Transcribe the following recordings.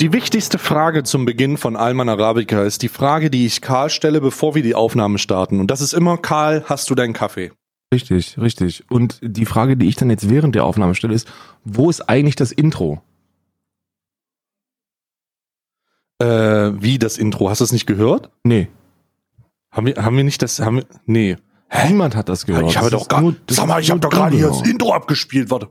Die wichtigste Frage zum Beginn von Alman Arabica ist die Frage, die ich Karl stelle, bevor wir die Aufnahme starten. Und das ist immer, Karl, hast du deinen Kaffee? Richtig, richtig. Und die Frage, die ich dann jetzt während der Aufnahme stelle, ist, wo ist eigentlich das Intro? Äh, wie das Intro? Hast du es nicht gehört? Nee. Haben wir, haben wir nicht das, haben wir, nee. Hä? Niemand hat das gehört. Ich habe das doch gar, sag mal, ich habe doch gerade hier das Intro abgespielt, warte.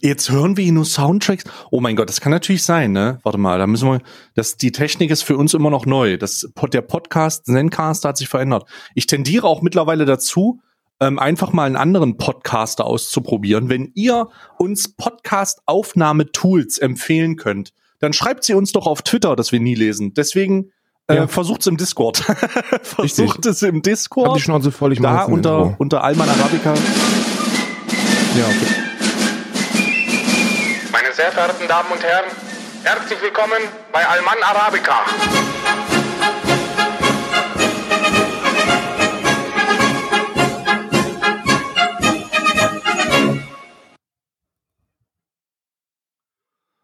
Jetzt hören wir hier nur Soundtracks. Oh mein Gott, das kann natürlich sein, ne? Warte mal, da müssen wir, das, die Technik ist für uns immer noch neu. Das, der Podcast, Zencaster hat sich verändert. Ich tendiere auch mittlerweile dazu, ähm, einfach mal einen anderen Podcaster auszuprobieren. Wenn ihr uns Podcast-Aufnahme-Tools empfehlen könnt, dann schreibt sie uns doch auf Twitter, dass wir nie lesen. Deswegen äh, ja. versucht es im Discord. versucht es im Discord. Hab die Schnauze voll, ich da unter, unter Alman Arabica. Ja, okay. Sehr verehrten Damen und Herren, herzlich willkommen bei Alman Arabica.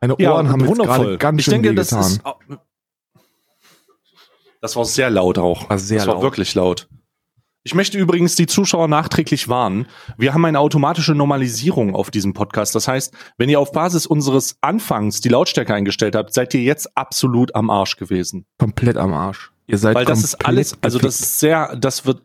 Meine Ohren ja, haben jetzt gerade ganz schön ich denke, das ist, das war sehr laut auch. War sehr das war wirklich laut. Ich möchte übrigens die Zuschauer nachträglich warnen. Wir haben eine automatische Normalisierung auf diesem Podcast. Das heißt, wenn ihr auf Basis unseres Anfangs die Lautstärke eingestellt habt, seid ihr jetzt absolut am Arsch gewesen. Komplett am Arsch. Ihr seid Weil das ist alles, also das ist sehr, das wird,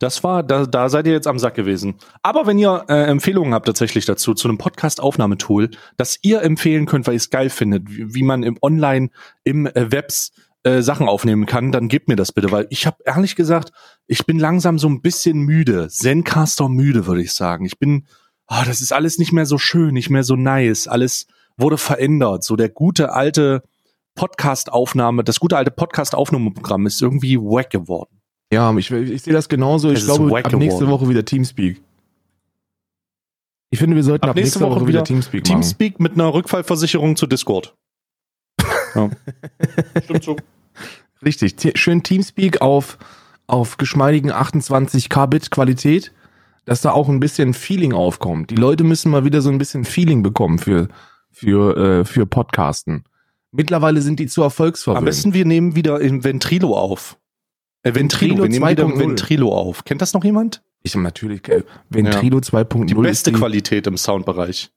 das war, da, da seid ihr jetzt am Sack gewesen. Aber wenn ihr äh, Empfehlungen habt tatsächlich dazu, zu einem Podcast-Aufnahmetool, das ihr empfehlen könnt, weil ihr es geil findet, wie, wie man im Online, im äh, Webs äh, Sachen aufnehmen kann, dann gebt mir das bitte, weil ich habe ehrlich gesagt, ich bin langsam so ein bisschen müde, Zencaster müde, würde ich sagen. Ich bin, oh, das ist alles nicht mehr so schön, nicht mehr so nice, alles wurde verändert. So der gute alte Podcast-Aufnahme, das gute alte Podcast-Aufnahmeprogramm ist irgendwie wack geworden. Ja, ich, ich sehe das genauso. Ich glaube, ab nächste geworden. Woche wieder Teamspeak. Ich finde, wir sollten ab, ab nächste, nächste, Woche, Woche wieder Teamspeak machen. Teamspeak mit einer Rückfallversicherung zu Discord. Ja. Stimmt so. Richtig. Schön Teamspeak auf, auf geschmeidigen 28 Kbit Qualität, dass da auch ein bisschen Feeling aufkommt. Die Leute müssen mal wieder so ein bisschen Feeling bekommen für, für, äh, für Podcasten. Mittlerweile sind die zu erfolgsverwöhnt. Am besten wir nehmen wieder in Ventrilo auf. Äh, Ventrilo, Ventrilo wir nehmen wieder Ventrilo auf. Kennt das noch jemand? Ich natürlich. Äh, Ventrilo ja. 2.0. Die beste die, Qualität im Soundbereich.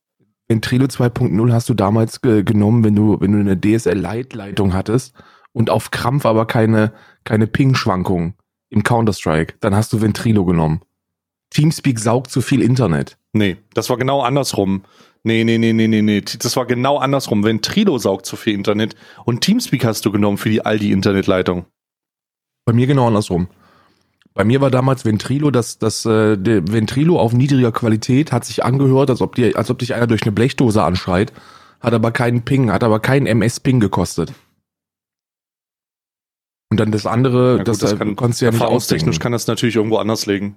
Ventrilo 2.0 hast du damals ge genommen, wenn du, wenn du eine DSL-Leitleitung hattest und auf Krampf aber keine, keine Ping-Schwankungen im Counter-Strike. Dann hast du Ventrilo genommen. Teamspeak saugt zu viel Internet. Nee, das war genau andersrum. Nee, nee, nee, nee, nee, nee. Das war genau andersrum. Ventrilo saugt zu viel Internet und Teamspeak hast du genommen für die Aldi-Internetleitung. Bei mir genau andersrum. Bei mir war damals Ventrilo, das, das äh, Ventrilo auf niedriger Qualität hat sich angehört, als ob, dir, als ob dich einer durch eine Blechdose anschreit, hat aber keinen Ping, hat aber keinen MS-Ping gekostet. Und dann das andere, gut, das, das kann, konntest du ja nicht Erfahrungstechnisch kann das natürlich irgendwo anders legen.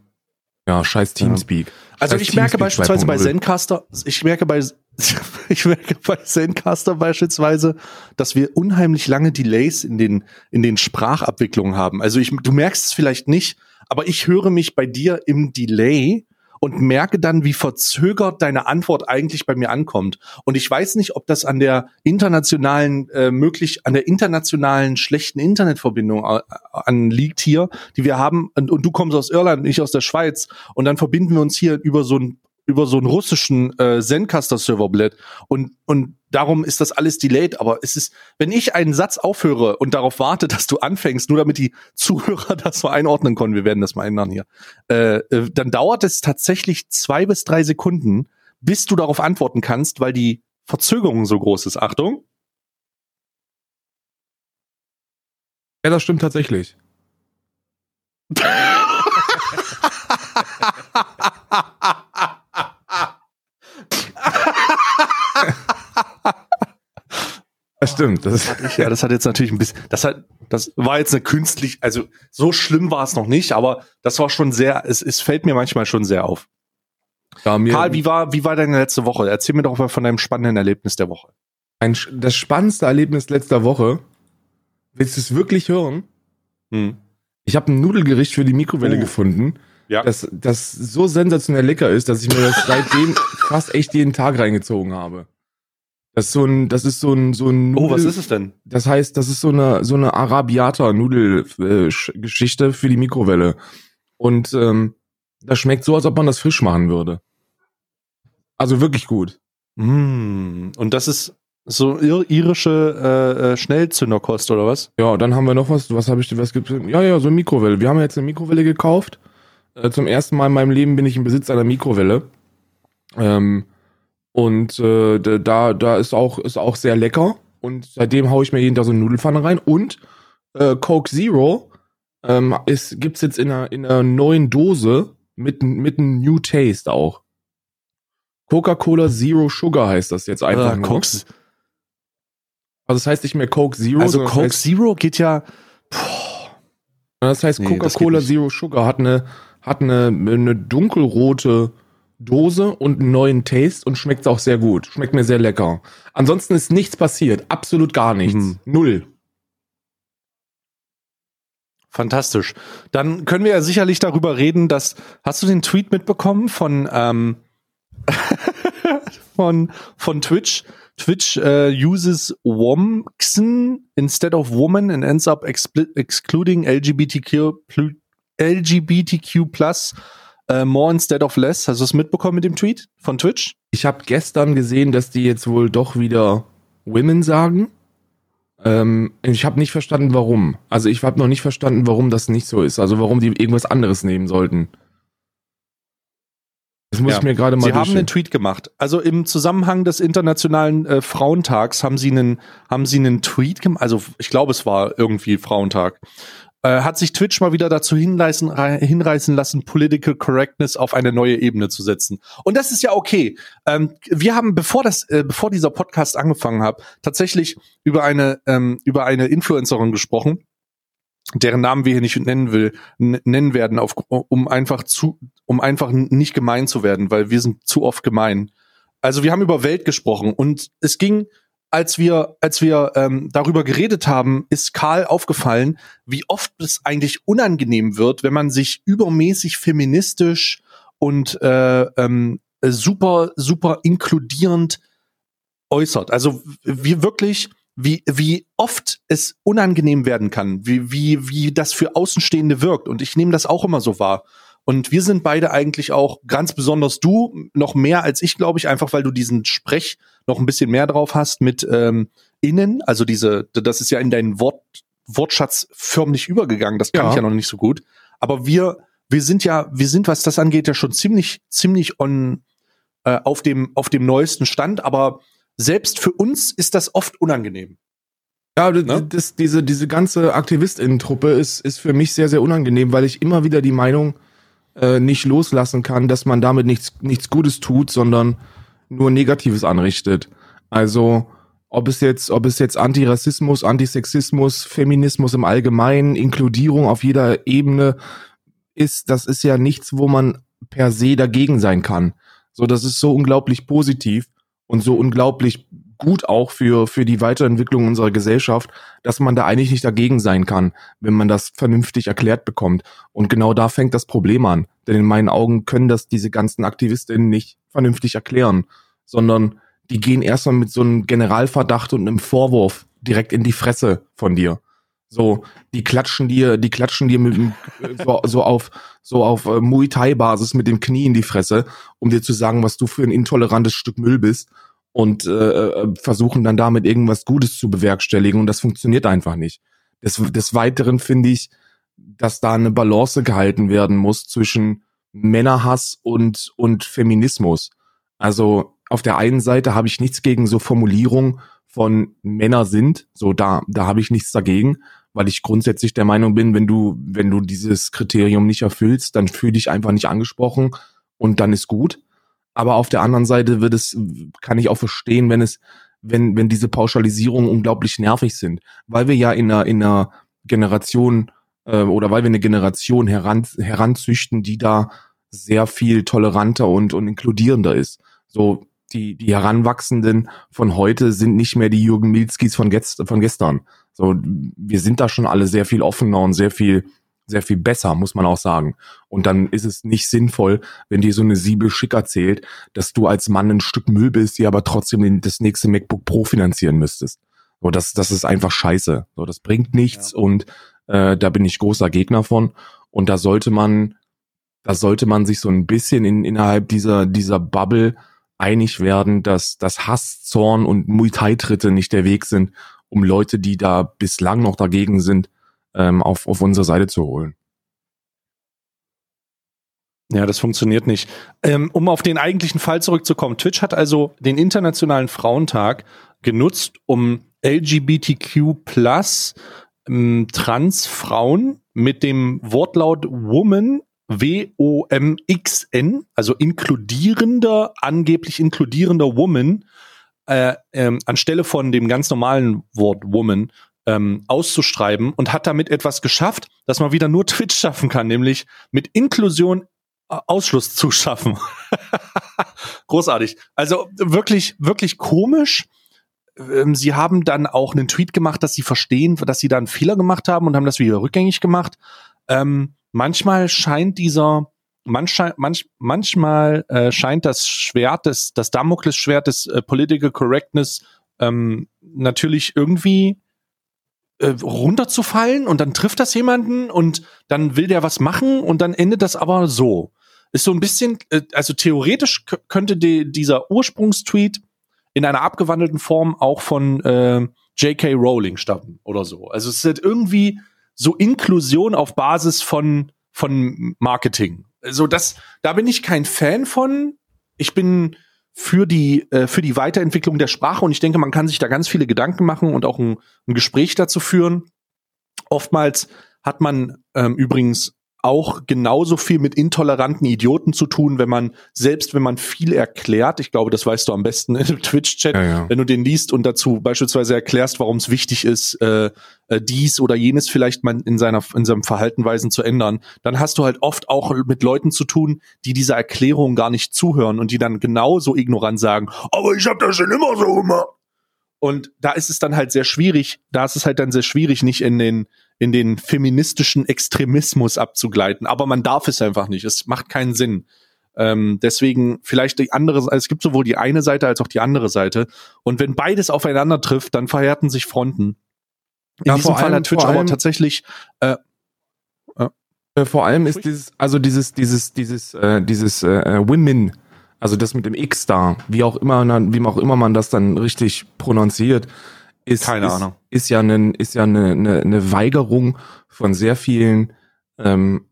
Ja, scheiß Teamspeak. Ja. Also ich merke beispielsweise bei Zencaster, ich merke bei, ich merke bei Zencaster beispielsweise, dass wir unheimlich lange Delays in den, in den Sprachabwicklungen haben. Also ich, du merkst es vielleicht nicht, aber ich höre mich bei dir im Delay und merke dann, wie verzögert deine Antwort eigentlich bei mir ankommt. Und ich weiß nicht, ob das an der internationalen, äh, möglich, an der internationalen schlechten Internetverbindung äh, anliegt hier, die wir haben. Und, und du kommst aus Irland, ich aus der Schweiz. Und dann verbinden wir uns hier über so ein über so einen russischen äh, Zencaster-Serverblät und und darum ist das alles delayed. Aber es ist, wenn ich einen Satz aufhöre und darauf warte, dass du anfängst, nur damit die Zuhörer das so einordnen können, wir werden das mal ändern hier, äh, äh, dann dauert es tatsächlich zwei bis drei Sekunden, bis du darauf antworten kannst, weil die Verzögerung so groß ist. Achtung. Ja, das stimmt tatsächlich. stimmt. Das, das ich, ja, das hat jetzt natürlich ein bisschen, das hat, das war jetzt eine künstlich, also so schlimm war es noch nicht, aber das war schon sehr, es, es fällt mir manchmal schon sehr auf. Ja, mir, Karl, wie war, wie war deine letzte Woche? Erzähl mir doch mal von deinem spannenden Erlebnis der Woche. Ein, das spannendste Erlebnis letzter Woche. Willst du es wirklich hören? Hm. Ich habe ein Nudelgericht für die Mikrowelle oh. gefunden, ja. das, das so sensationell lecker ist, dass ich mir das seitdem fast echt jeden Tag reingezogen habe. Das ist so ein, das ist so ein, so ein Nudel, Oh, was ist es denn? Das heißt, das ist so eine, so eine Arabiata-Nudel-Geschichte für die Mikrowelle. Und ähm, das schmeckt so, als ob man das frisch machen würde. Also wirklich gut. Mm, und das ist so ir irische äh, äh, Schnellzünderkost oder was? Ja, dann haben wir noch was. Was habe ich? Was gibt's? Ja, ja, so eine Mikrowelle. Wir haben jetzt eine Mikrowelle gekauft. Äh, zum ersten Mal in meinem Leben bin ich im Besitz einer Mikrowelle. Ähm, und äh, da, da ist auch, ist auch sehr lecker. Und seitdem haue ich mir jeden Tag so eine Nudelfanne rein. Und äh, Coke Zero ähm, ist, gibt's jetzt in einer, in einer neuen Dose mit, mit einem New Taste auch. Coca-Cola Zero Sugar heißt das jetzt einfach. Äh, Coke. Also das heißt nicht mehr Coke Zero. Also Coke heißt, Zero geht ja. Boah. Das heißt nee, Coca-Cola Zero Sugar hat eine hat eine, eine dunkelrote Dose und einen neuen Taste und schmeckt auch sehr gut. Schmeckt mir sehr lecker. Ansonsten ist nichts passiert. Absolut gar nichts. Mhm. Null. Fantastisch. Dann können wir ja sicherlich darüber reden, dass. Hast du den Tweet mitbekommen von, ähm, von, von Twitch? Twitch uh, uses Womxen instead of woman and ends up excluding LGBTQ, LGBTQ plus äh, more instead of less. Hast du es mitbekommen mit dem Tweet von Twitch? Ich habe gestern gesehen, dass die jetzt wohl doch wieder Women sagen. Ähm, ich habe nicht verstanden, warum. Also ich habe noch nicht verstanden, warum das nicht so ist. Also warum die irgendwas anderes nehmen sollten. Das muss ja. ich mir gerade mal. Sie haben einen Tweet gemacht. Also im Zusammenhang des internationalen äh, Frauentags haben sie einen, haben sie einen Tweet gemacht. Also ich glaube, es war irgendwie Frauentag äh, hat sich Twitch mal wieder dazu hinreißen, hinreißen lassen, Political Correctness auf eine neue Ebene zu setzen. Und das ist ja okay. Ähm, wir haben, bevor das, äh, bevor dieser Podcast angefangen hat, tatsächlich über eine ähm, über eine Influencerin gesprochen, deren Namen wir hier nicht nennen will, nennen werden, auf, um einfach zu, um einfach nicht gemein zu werden, weil wir sind zu oft gemein. Also wir haben über Welt gesprochen und es ging als wir, als wir ähm, darüber geredet haben, ist Karl aufgefallen, wie oft es eigentlich unangenehm wird, wenn man sich übermäßig feministisch und äh, ähm, super, super inkludierend äußert. Also wie wirklich, wie, wie oft es unangenehm werden kann, wie, wie, wie das für Außenstehende wirkt. Und ich nehme das auch immer so wahr. Und wir sind beide eigentlich auch, ganz besonders du, noch mehr als ich, glaube ich, einfach weil du diesen Sprech noch ein bisschen mehr drauf hast mit ähm, innen. Also diese, das ist ja in deinen Wort, Wortschatz förmlich übergegangen. Das kann ja. ich ja noch nicht so gut. Aber wir, wir sind ja, wir sind, was das angeht, ja schon ziemlich, ziemlich on, äh, auf dem, auf dem neuesten Stand. Aber selbst für uns ist das oft unangenehm. Ja, ne? das, diese, diese ganze Aktivistinnen-Truppe ist, ist für mich sehr, sehr unangenehm, weil ich immer wieder die Meinung äh, nicht loslassen kann, dass man damit nichts, nichts Gutes tut, sondern nur Negatives anrichtet. Also ob es jetzt, ob es jetzt Antirassismus, Antisexismus, Feminismus im Allgemeinen, Inkludierung auf jeder Ebene ist, das ist ja nichts, wo man per se dagegen sein kann. So, das ist so unglaublich positiv und so unglaublich gut auch für, für die Weiterentwicklung unserer Gesellschaft, dass man da eigentlich nicht dagegen sein kann, wenn man das vernünftig erklärt bekommt. Und genau da fängt das Problem an. Denn in meinen Augen können das diese ganzen Aktivistinnen nicht vernünftig erklären, sondern die gehen erstmal mit so einem Generalverdacht und einem Vorwurf direkt in die Fresse von dir. So, die klatschen dir, die klatschen dir mit so, so auf so auf äh, Muay Thai Basis mit dem Knie in die Fresse, um dir zu sagen, was du für ein intolerantes Stück Müll bist und äh, äh, versuchen dann damit irgendwas Gutes zu bewerkstelligen und das funktioniert einfach nicht. Des, des Weiteren finde ich, dass da eine Balance gehalten werden muss zwischen Männerhass und, und Feminismus. Also auf der einen Seite habe ich nichts gegen so Formulierungen von Männer sind, so da, da habe ich nichts dagegen, weil ich grundsätzlich der Meinung bin, wenn du, wenn du dieses Kriterium nicht erfüllst, dann fühl dich einfach nicht angesprochen und dann ist gut. Aber auf der anderen Seite wird es, kann ich auch verstehen, wenn es, wenn, wenn diese Pauschalisierungen unglaublich nervig sind, weil wir ja in einer, in einer Generation äh, oder weil wir eine Generation heran, heranzüchten, die da sehr viel toleranter und, und inkludierender ist. So, die, die Heranwachsenden von heute sind nicht mehr die Jürgen Milskis von, gest, von gestern. So, wir sind da schon alle sehr viel offener und sehr viel, sehr viel besser, muss man auch sagen. Und dann ist es nicht sinnvoll, wenn dir so eine Siebel schick erzählt, dass du als Mann ein Stück Müll bist, die aber trotzdem das nächste MacBook Pro finanzieren müsstest. So, das, das ist einfach scheiße. So, das bringt nichts ja. und äh, da bin ich großer Gegner von. Und da sollte man, da sollte man sich so ein bisschen in, innerhalb dieser, dieser Bubble einig werden, dass, dass Hass, Zorn und Muay Thai-Tritte nicht der Weg sind, um Leute, die da bislang noch dagegen sind, ähm, auf, auf unsere Seite zu holen. Ja, das funktioniert nicht. Ähm, um auf den eigentlichen Fall zurückzukommen, Twitch hat also den Internationalen Frauentag genutzt, um LGBTQ plus ähm, Transfrauen mit dem Wortlaut Woman W-O-M-X-N, also inkludierender, angeblich inkludierender Woman, äh, ähm, anstelle von dem ganz normalen Wort Woman ähm, auszuschreiben und hat damit etwas geschafft, das man wieder nur Twitch schaffen kann, nämlich mit Inklusion äh, Ausschluss zu schaffen. Großartig. Also wirklich, wirklich komisch. Ähm, sie haben dann auch einen Tweet gemacht, dass sie verstehen, dass sie da einen Fehler gemacht haben und haben das wieder rückgängig gemacht. Ähm, manchmal scheint dieser, manch, manch, manchmal äh, scheint das Schwert des, das Damoklesschwert des äh, Political Correctness ähm, natürlich irgendwie äh, runterzufallen und dann trifft das jemanden und dann will der was machen und dann endet das aber so. Ist so ein bisschen, äh, also theoretisch könnte die, dieser Ursprungstweet in einer abgewandelten Form auch von äh, J.K. Rowling stammen oder so. Also es ist irgendwie so Inklusion auf Basis von von Marketing. Also das, da bin ich kein Fan von. Ich bin für die, äh, für die Weiterentwicklung der Sprache und ich denke, man kann sich da ganz viele Gedanken machen und auch ein, ein Gespräch dazu führen. Oftmals hat man ähm, übrigens auch genauso viel mit intoleranten Idioten zu tun, wenn man, selbst wenn man viel erklärt, ich glaube, das weißt du am besten im Twitch-Chat, ja, ja. wenn du den liest und dazu beispielsweise erklärst, warum es wichtig ist, äh, äh, dies oder jenes vielleicht mal in seiner, in seinem Verhaltenweisen zu ändern, dann hast du halt oft auch mit Leuten zu tun, die dieser Erklärung gar nicht zuhören und die dann genauso ignorant sagen, aber ich habe das schon immer so gemacht. Und da ist es dann halt sehr schwierig, da ist es halt dann sehr schwierig, nicht in den, in den feministischen Extremismus abzugleiten. Aber man darf es einfach nicht. Es macht keinen Sinn. Ähm, deswegen vielleicht die andere, also es gibt sowohl die eine Seite als auch die andere Seite. Und wenn beides aufeinander trifft, dann verhärten sich Fronten. In ja, diesem Fall allem, hat Twitch aber tatsächlich äh, äh, vor allem ist dieses, also dieses, dieses, dieses, äh, dieses äh, Women also das mit dem X da, wie auch immer, wie auch immer man das dann richtig prononziert, ist, Keine ist, Ahnung. ist ja eine, ist ja eine, eine, eine Weigerung von sehr vielen ähm,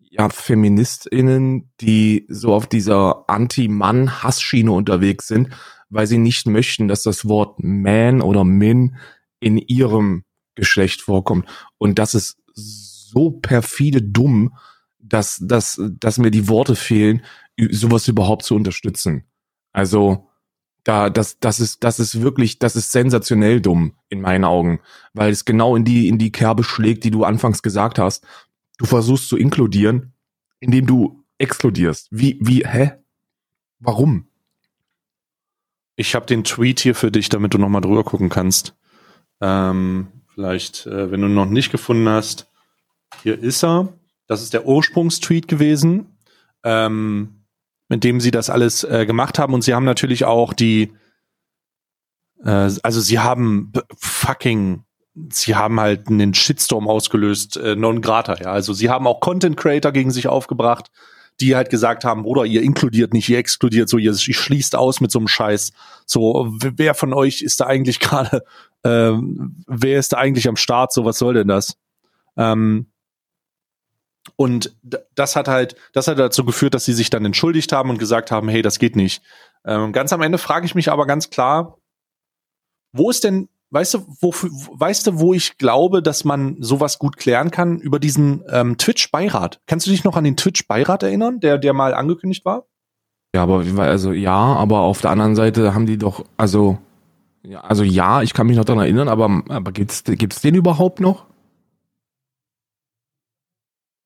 ja, FeministInnen, die so auf dieser Anti-Mann-Hassschiene unterwegs sind, weil sie nicht möchten, dass das Wort Man oder Min in ihrem Geschlecht vorkommt. Und das ist so perfide dumm, dass, dass, dass mir die Worte fehlen, sowas überhaupt zu unterstützen. Also da das das ist das ist wirklich das ist sensationell dumm in meinen Augen, weil es genau in die in die Kerbe schlägt, die du anfangs gesagt hast. Du versuchst zu inkludieren, indem du exkludierst. Wie wie hä? Warum? Ich habe den Tweet hier für dich, damit du noch mal drüber gucken kannst. Ähm, vielleicht, äh, wenn du noch nicht gefunden hast, hier ist er. Das ist der Ursprungstweet gewesen. Ähm, mit dem sie das alles äh, gemacht haben. Und sie haben natürlich auch die, äh, also sie haben fucking, sie haben halt einen Shitstorm ausgelöst, äh, non grata, ja. Also sie haben auch Content Creator gegen sich aufgebracht, die halt gesagt haben, Bruder, ihr inkludiert nicht, ihr exkludiert so, ihr, ihr schließt aus mit so einem Scheiß. So, wer von euch ist da eigentlich gerade, ähm, wer ist da eigentlich am Start? So, was soll denn das? Ähm, und das hat halt, das hat dazu geführt, dass sie sich dann entschuldigt haben und gesagt haben, hey, das geht nicht. Ähm, ganz am Ende frage ich mich aber ganz klar, wo ist denn, weißt du, wo, weißt du, wo ich glaube, dass man sowas gut klären kann über diesen ähm, Twitch-Beirat? Kannst du dich noch an den Twitch-Beirat erinnern, der, der mal angekündigt war? Ja, aber also ja, aber auf der anderen Seite haben die doch, also ja, also ja, ich kann mich noch daran erinnern, aber, aber gibt's gibt's den überhaupt noch?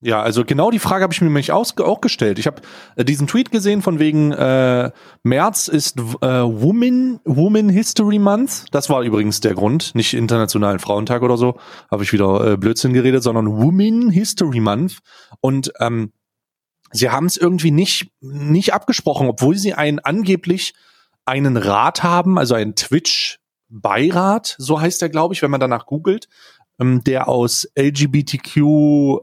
Ja, also genau die Frage habe ich mir nämlich auch gestellt. Ich habe äh, diesen Tweet gesehen von wegen äh, März ist äh, Woman Woman History Month. Das war übrigens der Grund, nicht Internationalen Frauentag oder so, habe ich wieder äh, Blödsinn geredet, sondern Woman History Month. Und ähm, sie haben es irgendwie nicht nicht abgesprochen, obwohl sie einen angeblich einen Rat haben, also einen Twitch Beirat, so heißt er, glaube ich, wenn man danach googelt, ähm, der aus LGBTQ,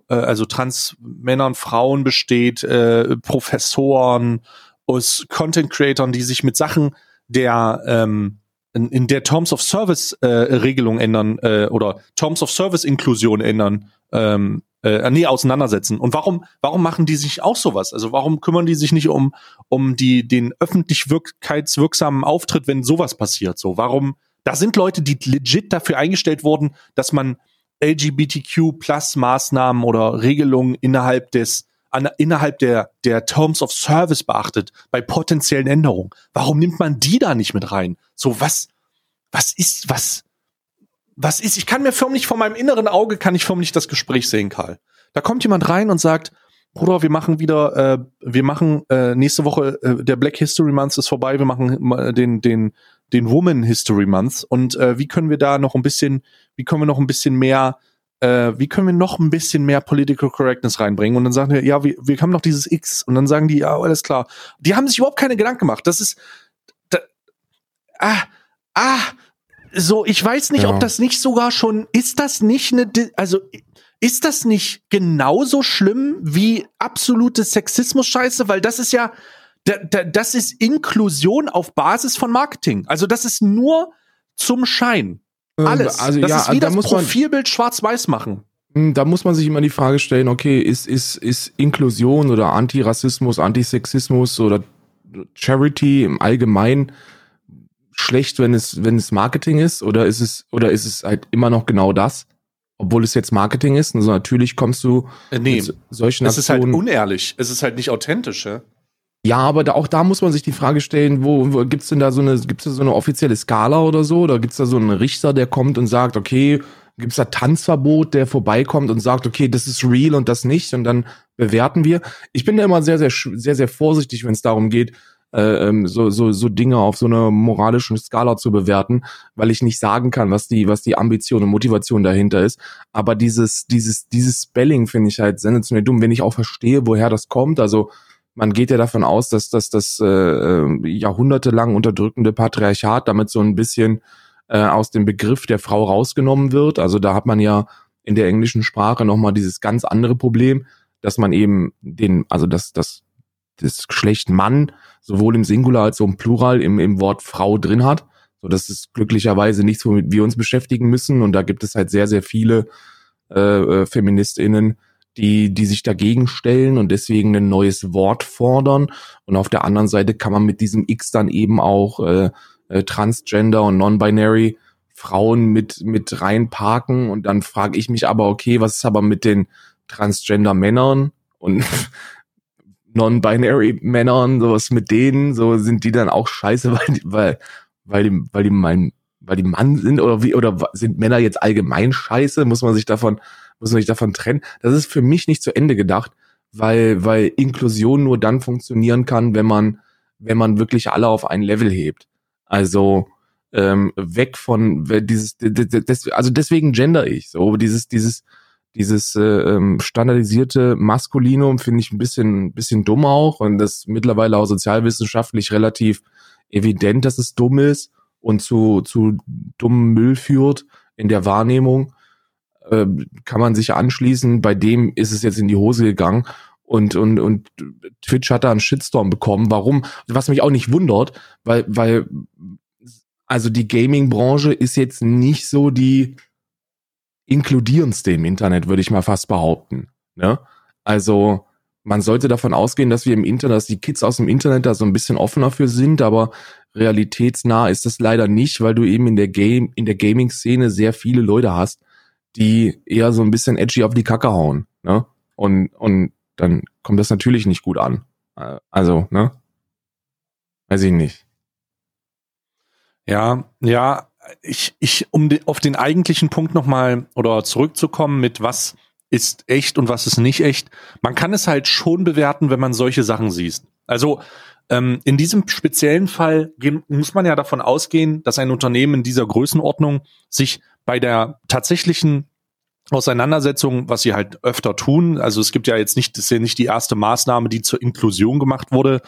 äh, also Trans-Männern, Frauen besteht, äh, Professoren, aus Content-Creatern, die sich mit Sachen der ähm, in, der Terms of Service äh, Regelung ändern äh, oder Terms of Service Inklusion ändern, ähm, äh, nee, auseinandersetzen. Und warum, warum machen die sich auch sowas? Also warum kümmern die sich nicht um, um die, den öffentlich wirkkeitswirksamen Auftritt, wenn sowas passiert? So, warum, da sind Leute, die legit dafür eingestellt wurden, dass man LGBTQ Plus Maßnahmen oder Regelungen innerhalb des an, innerhalb der der Terms of Service beachtet bei potenziellen Änderungen. Warum nimmt man die da nicht mit rein? So was was ist was was ist? Ich kann mir förmlich vor meinem inneren Auge kann ich förmlich das Gespräch sehen, Karl. Da kommt jemand rein und sagt, Bruder, wir machen wieder, äh, wir machen äh, nächste Woche äh, der Black History Month ist vorbei, wir machen äh, den den den Woman History Month und äh, wie können wir da noch ein bisschen, wie können wir noch ein bisschen mehr, äh, wie können wir noch ein bisschen mehr Political Correctness reinbringen? Und dann sagen wir, ja, wir, wir haben noch dieses X und dann sagen die, ja, alles klar. Die haben sich überhaupt keine Gedanken gemacht. Das ist, da, ah, ah, so, ich weiß nicht, ja. ob das nicht sogar schon, ist das nicht eine, also ist das nicht genauso schlimm wie absolute Sexismus-Scheiße? Weil das ist ja, da, da, das ist Inklusion auf Basis von Marketing. Also das ist nur zum Schein. Ähm, Alles. Also, das ja, ist wie da das Profilbild schwarz-weiß machen. Hm, da muss man sich immer die Frage stellen, okay, ist, ist, ist Inklusion oder Antirassismus, Antisexismus oder Charity im Allgemeinen schlecht, wenn es, wenn es Marketing ist, oder ist es, oder ist es halt immer noch genau das? Obwohl es jetzt Marketing ist, also natürlich kommst du äh, nee, solchen Es ist halt unehrlich, es ist halt nicht authentisch, ja? Ja, aber da, auch da muss man sich die Frage stellen, wo, wo gibt's denn da so eine, gibt's da so eine offizielle Skala oder so? Oder gibt's da so einen Richter, der kommt und sagt, okay, gibt's da Tanzverbot, der vorbeikommt und sagt, okay, das ist real und das nicht und dann bewerten wir. Ich bin da immer sehr, sehr, sehr, sehr vorsichtig, wenn es darum geht, äh, ähm, so, so, so Dinge auf so einer moralischen Skala zu bewerten, weil ich nicht sagen kann, was die, was die Ambition und Motivation dahinter ist. Aber dieses, dieses, dieses Spelling finde ich halt sensationell dumm, wenn ich auch verstehe, woher das kommt. Also man geht ja davon aus, dass, dass das äh, äh, jahrhundertelang unterdrückende Patriarchat damit so ein bisschen äh, aus dem Begriff der Frau rausgenommen wird. Also da hat man ja in der englischen Sprache nochmal dieses ganz andere Problem, dass man eben den, also das, das, das Geschlecht Mann sowohl im Singular als auch im Plural im, im Wort Frau drin hat. So, das ist glücklicherweise nichts, womit wir uns beschäftigen müssen. Und da gibt es halt sehr, sehr viele äh, äh FeministInnen, die, die sich dagegen stellen und deswegen ein neues Wort fordern. Und auf der anderen Seite kann man mit diesem X dann eben auch äh, äh, Transgender und Non-Binary Frauen mit, mit reinparken. Und dann frage ich mich aber, okay, was ist aber mit den Transgender Männern und Non-Binary Männern, sowas mit denen, so sind die dann auch scheiße, weil, weil, weil die, weil die mein, weil die Mann sind oder wie, oder sind Männer jetzt allgemein scheiße? Muss man sich davon muss man sich davon trennen. Das ist für mich nicht zu Ende gedacht, weil, weil Inklusion nur dann funktionieren kann, wenn man, wenn man wirklich alle auf ein Level hebt. Also ähm, weg von dieses, des, also deswegen gender ich so dieses, dieses, dieses äh, ähm, standardisierte Maskulinum finde ich ein bisschen, bisschen dumm auch und das mittlerweile auch sozialwissenschaftlich relativ evident, dass es dumm ist und zu, zu dummem Müll führt in der Wahrnehmung. Äh, kann man sich anschließen. Bei dem ist es jetzt in die Hose gegangen und und und Twitch hat da einen Shitstorm bekommen. Warum? Was mich auch nicht wundert, weil weil also die Gaming-Branche ist jetzt nicht so die inkludierendste im Internet, würde ich mal fast behaupten. Ne? Also man sollte davon ausgehen, dass wir im Internet, dass die Kids aus dem Internet da so ein bisschen offener für sind, aber realitätsnah ist das leider nicht, weil du eben in der Game, in der Gaming-Szene sehr viele Leute hast, die eher so ein bisschen edgy auf die Kacke hauen. Ne? Und, und dann kommt das natürlich nicht gut an. Also, ne? Weiß ich nicht. Ja, ja, ich, ich, um de, auf den eigentlichen Punkt nochmal oder zurückzukommen mit was ist echt und was ist nicht echt. Man kann es halt schon bewerten, wenn man solche Sachen sieht. Also ähm, in diesem speziellen Fall muss man ja davon ausgehen, dass ein Unternehmen in dieser Größenordnung sich bei der tatsächlichen Auseinandersetzung, was sie halt öfter tun. Also es gibt ja jetzt nicht, das ist ja nicht die erste Maßnahme, die zur Inklusion gemacht wurde.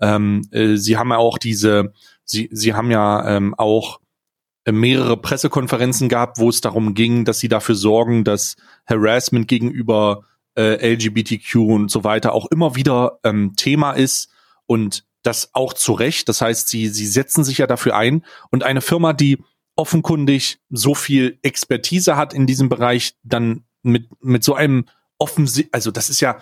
Ähm, äh, sie haben ja auch diese, sie, sie haben ja ähm, auch mehrere Pressekonferenzen gehabt, wo es darum ging, dass sie dafür sorgen, dass Harassment gegenüber äh, LGBTQ und so weiter auch immer wieder ähm, Thema ist und das auch zu Recht. Das heißt, sie, sie setzen sich ja dafür ein und eine Firma, die offenkundig so viel Expertise hat in diesem Bereich, dann mit, mit so einem offensichtlich, also das ist ja,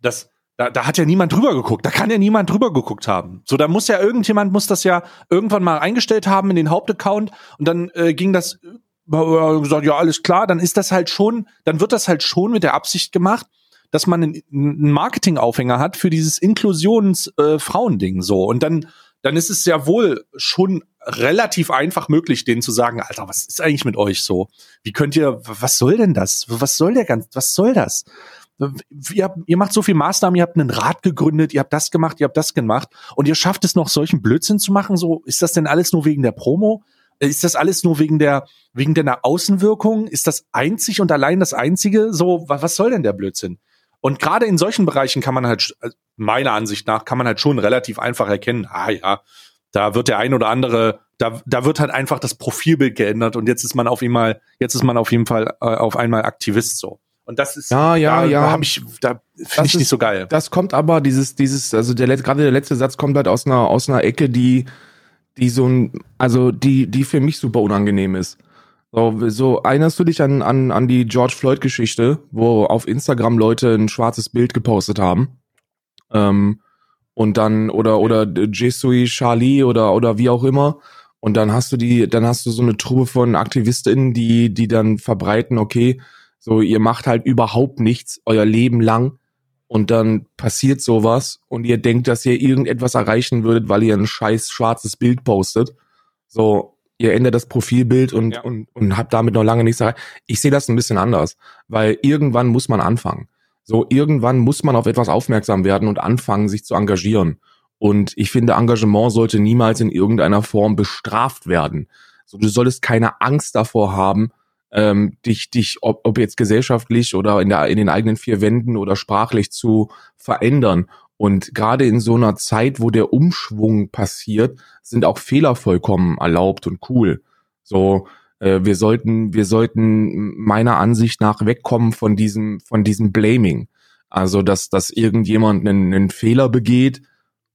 das, da, da hat ja niemand drüber geguckt. Da kann ja niemand drüber geguckt haben. So, da muss ja irgendjemand muss das ja irgendwann mal eingestellt haben in den Hauptaccount und dann äh, ging das äh, gesagt, ja, alles klar, dann ist das halt schon, dann wird das halt schon mit der Absicht gemacht, dass man einen, einen Marketingaufhänger hat für dieses Inklusions-Frauending äh, so. Und dann, dann ist es ja wohl schon relativ einfach möglich, denen zu sagen, Alter, was ist eigentlich mit euch so? Wie könnt ihr, was soll denn das? Was soll der ganz, was soll das? Ihr, ihr macht so viel Maßnahmen, ihr habt einen Rat gegründet, ihr habt das gemacht, ihr habt das gemacht und ihr schafft es noch solchen Blödsinn zu machen, so, ist das denn alles nur wegen der Promo? Ist das alles nur wegen der, wegen der Außenwirkung? Ist das einzig und allein das einzige? So, was soll denn der Blödsinn? Und gerade in solchen Bereichen kann man halt, äh, meiner Ansicht nach, kann man halt schon relativ einfach erkennen, ah ja, da wird der ein oder andere, da, da wird halt einfach das Profilbild geändert und jetzt ist man auf einmal, jetzt ist man auf jeden Fall äh, auf einmal Aktivist so. Und das ist, ja, ja, da, ja. Da ich, da finde ich nicht so geil. Das kommt aber dieses, dieses, also der gerade der letzte Satz kommt halt aus einer aus einer Ecke, die, die so ein, also die, die für mich super unangenehm ist. So, so erinnerst du dich an, an, an die George Floyd-Geschichte, wo auf Instagram Leute ein schwarzes Bild gepostet haben? Ähm, und dann, oder, oder Jesui Charlie oder, oder wie auch immer. Und dann hast du die, dann hast du so eine Truppe von AktivistInnen, die, die dann verbreiten, okay, so, ihr macht halt überhaupt nichts euer Leben lang. Und dann passiert sowas und ihr denkt, dass ihr irgendetwas erreichen würdet, weil ihr ein scheiß schwarzes Bild postet. So, ihr ändert das Profilbild und, ja. und, und habt damit noch lange nichts erreicht. Ich sehe das ein bisschen anders, weil irgendwann muss man anfangen. So, irgendwann muss man auf etwas aufmerksam werden und anfangen, sich zu engagieren. Und ich finde, Engagement sollte niemals in irgendeiner Form bestraft werden. So, du solltest keine Angst davor haben, ähm, dich, dich, ob, ob jetzt gesellschaftlich oder in, der, in den eigenen vier Wänden oder sprachlich zu verändern. Und gerade in so einer Zeit, wo der Umschwung passiert, sind auch Fehler vollkommen erlaubt und cool. So, wir sollten, wir sollten meiner Ansicht nach wegkommen von diesem, von diesem Blaming. Also, dass, dass irgendjemand einen, einen Fehler begeht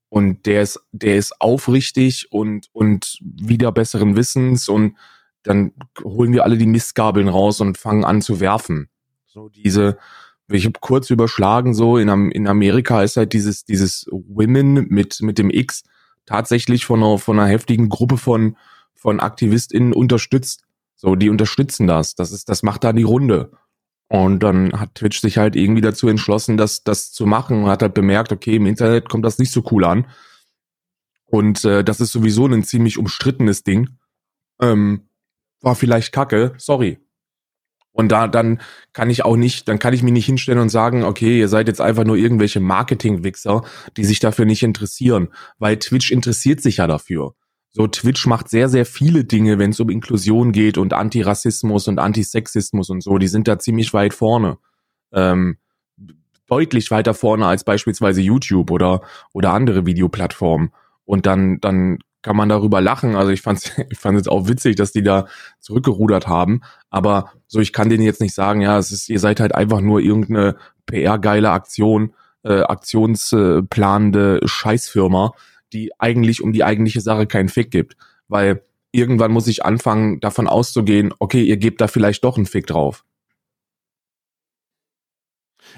und der ist, der ist aufrichtig und, und wieder besseren Wissens und dann holen wir alle die Mistgabeln raus und fangen an zu werfen. So diese, ich habe kurz überschlagen, so in, in Amerika ist halt dieses, dieses Women mit, mit dem X tatsächlich von einer, von einer heftigen Gruppe von, von AktivistInnen unterstützt. So, die unterstützen das. Das ist, das macht da die Runde. Und dann hat Twitch sich halt irgendwie dazu entschlossen, das, das zu machen und hat halt bemerkt, okay, im Internet kommt das nicht so cool an. Und äh, das ist sowieso ein ziemlich umstrittenes Ding. Ähm, war vielleicht kacke, sorry. Und da dann kann ich auch nicht, dann kann ich mich nicht hinstellen und sagen, okay, ihr seid jetzt einfach nur irgendwelche Marketing-Wichser, die sich dafür nicht interessieren, weil Twitch interessiert sich ja dafür. So, Twitch macht sehr, sehr viele Dinge, wenn es um Inklusion geht und Antirassismus und Antisexismus und so. Die sind da ziemlich weit vorne. Ähm, deutlich weiter vorne als beispielsweise YouTube oder, oder andere Videoplattformen. Und dann, dann kann man darüber lachen. Also ich fand ich fand es auch witzig, dass die da zurückgerudert haben. Aber so, ich kann denen jetzt nicht sagen, ja, es ist, ihr seid halt einfach nur irgendeine PR-geile Aktion, äh, aktionsplanende Scheißfirma, die eigentlich um die eigentliche Sache keinen Fick gibt. Weil irgendwann muss ich anfangen, davon auszugehen, okay, ihr gebt da vielleicht doch einen Fick drauf.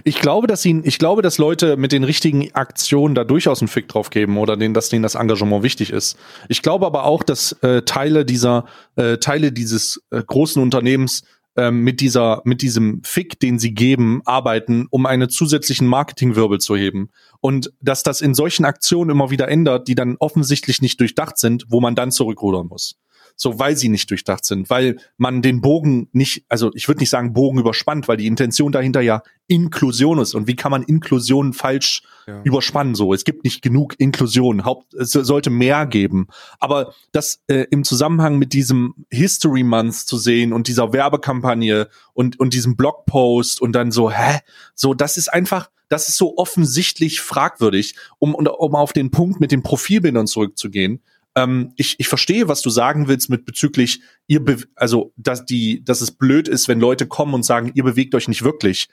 Ich glaube, dass ihnen, ich glaube, dass Leute mit den richtigen Aktionen da durchaus einen Fick drauf geben oder denen, dass denen das Engagement wichtig ist. Ich glaube aber auch, dass äh, Teile dieser, äh, Teile dieses äh, großen Unternehmens äh, mit dieser, mit diesem Fick, den sie geben, arbeiten, um einen zusätzlichen Marketingwirbel zu heben. Und dass das in solchen Aktionen immer wieder ändert, die dann offensichtlich nicht durchdacht sind, wo man dann zurückrudern muss. So weil sie nicht durchdacht sind, weil man den Bogen nicht, also ich würde nicht sagen Bogen überspannt, weil die Intention dahinter ja Inklusion ist. Und wie kann man Inklusion falsch ja. überspannen? So, es gibt nicht genug Inklusion. Haupt, es sollte mehr geben. Aber das äh, im Zusammenhang mit diesem History Month zu sehen und dieser Werbekampagne und und diesem Blogpost und dann so, hä, so, das ist einfach, das ist so offensichtlich fragwürdig, um um auf den Punkt mit den Profilbildern zurückzugehen ähm, ich, ich verstehe, was du sagen willst mit bezüglich ihr, be also dass die, dass es blöd ist, wenn Leute kommen und sagen, ihr bewegt euch nicht wirklich.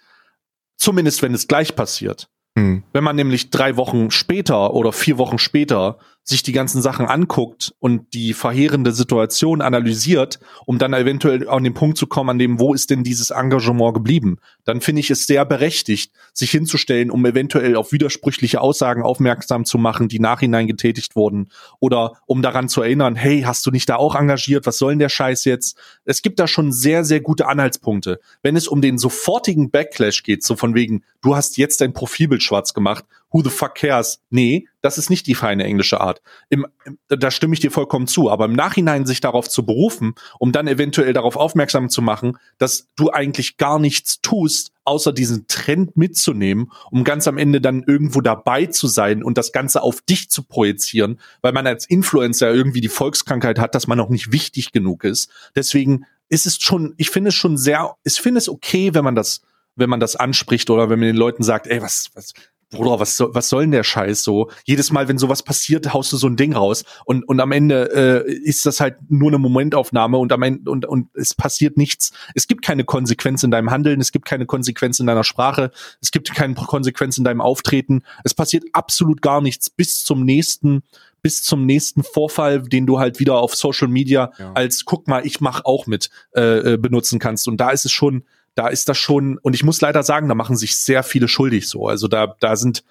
Zumindest wenn es gleich passiert. Hm. Wenn man nämlich drei Wochen später oder vier Wochen später sich die ganzen Sachen anguckt und die verheerende Situation analysiert, um dann eventuell an den Punkt zu kommen, an dem, wo ist denn dieses Engagement geblieben, dann finde ich es sehr berechtigt, sich hinzustellen, um eventuell auf widersprüchliche Aussagen aufmerksam zu machen, die nachhinein getätigt wurden, oder um daran zu erinnern, hey, hast du nicht da auch engagiert, was soll denn der Scheiß jetzt? Es gibt da schon sehr, sehr gute Anhaltspunkte. Wenn es um den sofortigen Backlash geht, so von wegen, du hast jetzt dein Profilbild schwarz gemacht, who the fuck cares? Nee, das ist nicht die feine englische Art. Im, da stimme ich dir vollkommen zu. Aber im Nachhinein sich darauf zu berufen, um dann eventuell darauf aufmerksam zu machen, dass du eigentlich gar nichts tust, außer diesen Trend mitzunehmen, um ganz am Ende dann irgendwo dabei zu sein und das Ganze auf dich zu projizieren, weil man als Influencer irgendwie die Volkskrankheit hat, dass man noch nicht wichtig genug ist. Deswegen ist es schon, ich finde es schon sehr, ich finde es okay, wenn man das wenn man das anspricht oder wenn man den Leuten sagt, ey, was, was, Bruder, was, soll, was soll denn der Scheiß so? Jedes Mal, wenn sowas passiert, haust du so ein Ding raus und, und am Ende äh, ist das halt nur eine Momentaufnahme und am Ende und, und es passiert nichts. Es gibt keine Konsequenz in deinem Handeln, es gibt keine Konsequenz in deiner Sprache, es gibt keine Konsequenz in deinem Auftreten. Es passiert absolut gar nichts bis zum nächsten bis zum nächsten Vorfall, den du halt wieder auf Social Media ja. als guck mal, ich mach auch mit äh, äh benutzen kannst. Und da ist es schon da ist das schon, und ich muss leider sagen, da machen sich sehr viele schuldig so. Also da, da sind,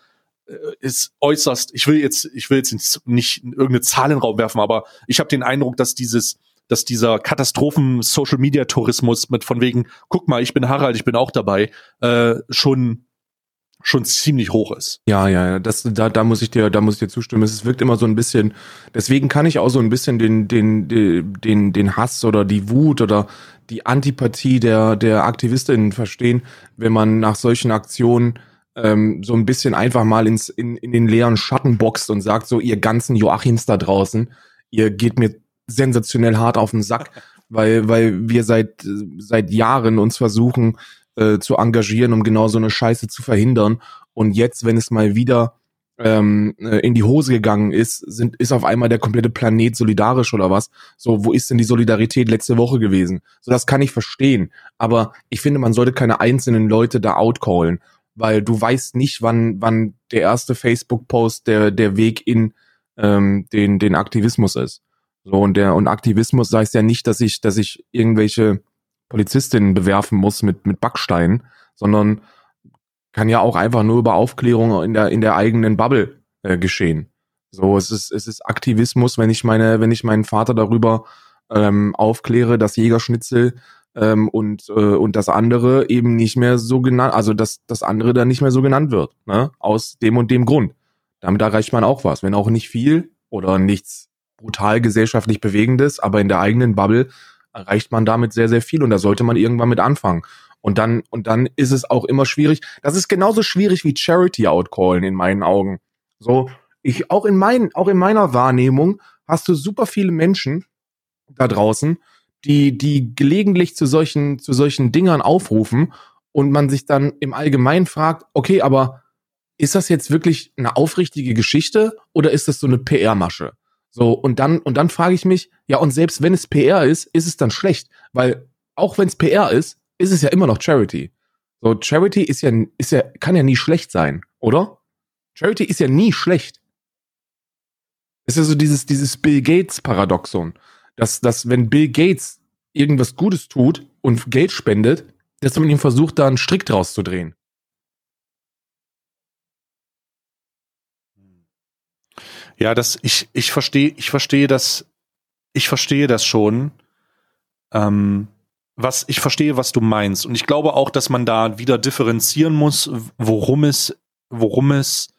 äh, ist äußerst, ich will jetzt, ich will jetzt nicht irgendeine Zahl in den Raum werfen, aber ich habe den Eindruck, dass dieses, dass dieser Katastrophen-Social-Media-Tourismus mit von wegen, guck mal, ich bin Harald, ich bin auch dabei, äh, schon schon ziemlich hoch ist. Ja, ja, ja, das, da, da muss ich dir, da muss ich dir zustimmen. Es wirkt immer so ein bisschen, deswegen kann ich auch so ein bisschen den, den, den, den Hass oder die Wut oder die Antipathie der, der AktivistInnen verstehen, wenn man nach solchen Aktionen ähm, so ein bisschen einfach mal ins, in, in den leeren Schatten boxt und sagt so, ihr ganzen Joachims da draußen, ihr geht mir sensationell hart auf den Sack, weil, weil wir seit, seit Jahren uns versuchen, äh, zu engagieren, um genau so eine Scheiße zu verhindern. Und jetzt, wenn es mal wieder ähm, äh, in die Hose gegangen ist, sind, ist auf einmal der komplette Planet solidarisch oder was? So, wo ist denn die Solidarität letzte Woche gewesen? So, das kann ich verstehen. Aber ich finde, man sollte keine einzelnen Leute da outcallen, weil du weißt nicht, wann, wann der erste Facebook-Post der, der Weg in ähm, den, den Aktivismus ist. So, und der, und Aktivismus heißt ja nicht, dass ich, dass ich irgendwelche Polizistinnen bewerfen muss mit, mit Backsteinen, sondern kann ja auch einfach nur über Aufklärung in der, in der eigenen Bubble äh, geschehen. So, es ist, es ist Aktivismus, wenn ich meine, wenn ich meinen Vater darüber ähm, aufkläre, dass Jägerschnitzel ähm, und, äh, und das andere eben nicht mehr so genannt, also dass das andere dann nicht mehr so genannt wird, ne? Aus dem und dem Grund. Damit erreicht man auch was, wenn auch nicht viel oder nichts brutal gesellschaftlich Bewegendes, aber in der eigenen Bubble erreicht man damit sehr, sehr viel und da sollte man irgendwann mit anfangen. Und dann, und dann ist es auch immer schwierig. Das ist genauso schwierig wie Charity outcallen in meinen Augen. So, ich, auch in meinen, auch in meiner Wahrnehmung hast du super viele Menschen da draußen, die, die gelegentlich zu solchen, zu solchen Dingern aufrufen und man sich dann im Allgemeinen fragt, okay, aber ist das jetzt wirklich eine aufrichtige Geschichte oder ist das so eine PR-Masche? So, und dann, und dann frage ich mich, ja, und selbst wenn es PR ist, ist es dann schlecht, weil auch wenn es PR ist, ist es ja immer noch Charity. So, Charity ist ja, ist ja, kann ja nie schlecht sein, oder? Charity ist ja nie schlecht. Ist ja so dieses, dieses Bill Gates Paradoxon, dass, dass wenn Bill Gates irgendwas Gutes tut und Geld spendet, dass man ihm versucht, da einen Strick draus zu drehen. Ja, das, ich, ich verstehe, ich verstehe das, ich verstehe das schon. Ähm, was, ich verstehe, was du meinst. Und ich glaube auch, dass man da wieder differenzieren muss, worum es, worum es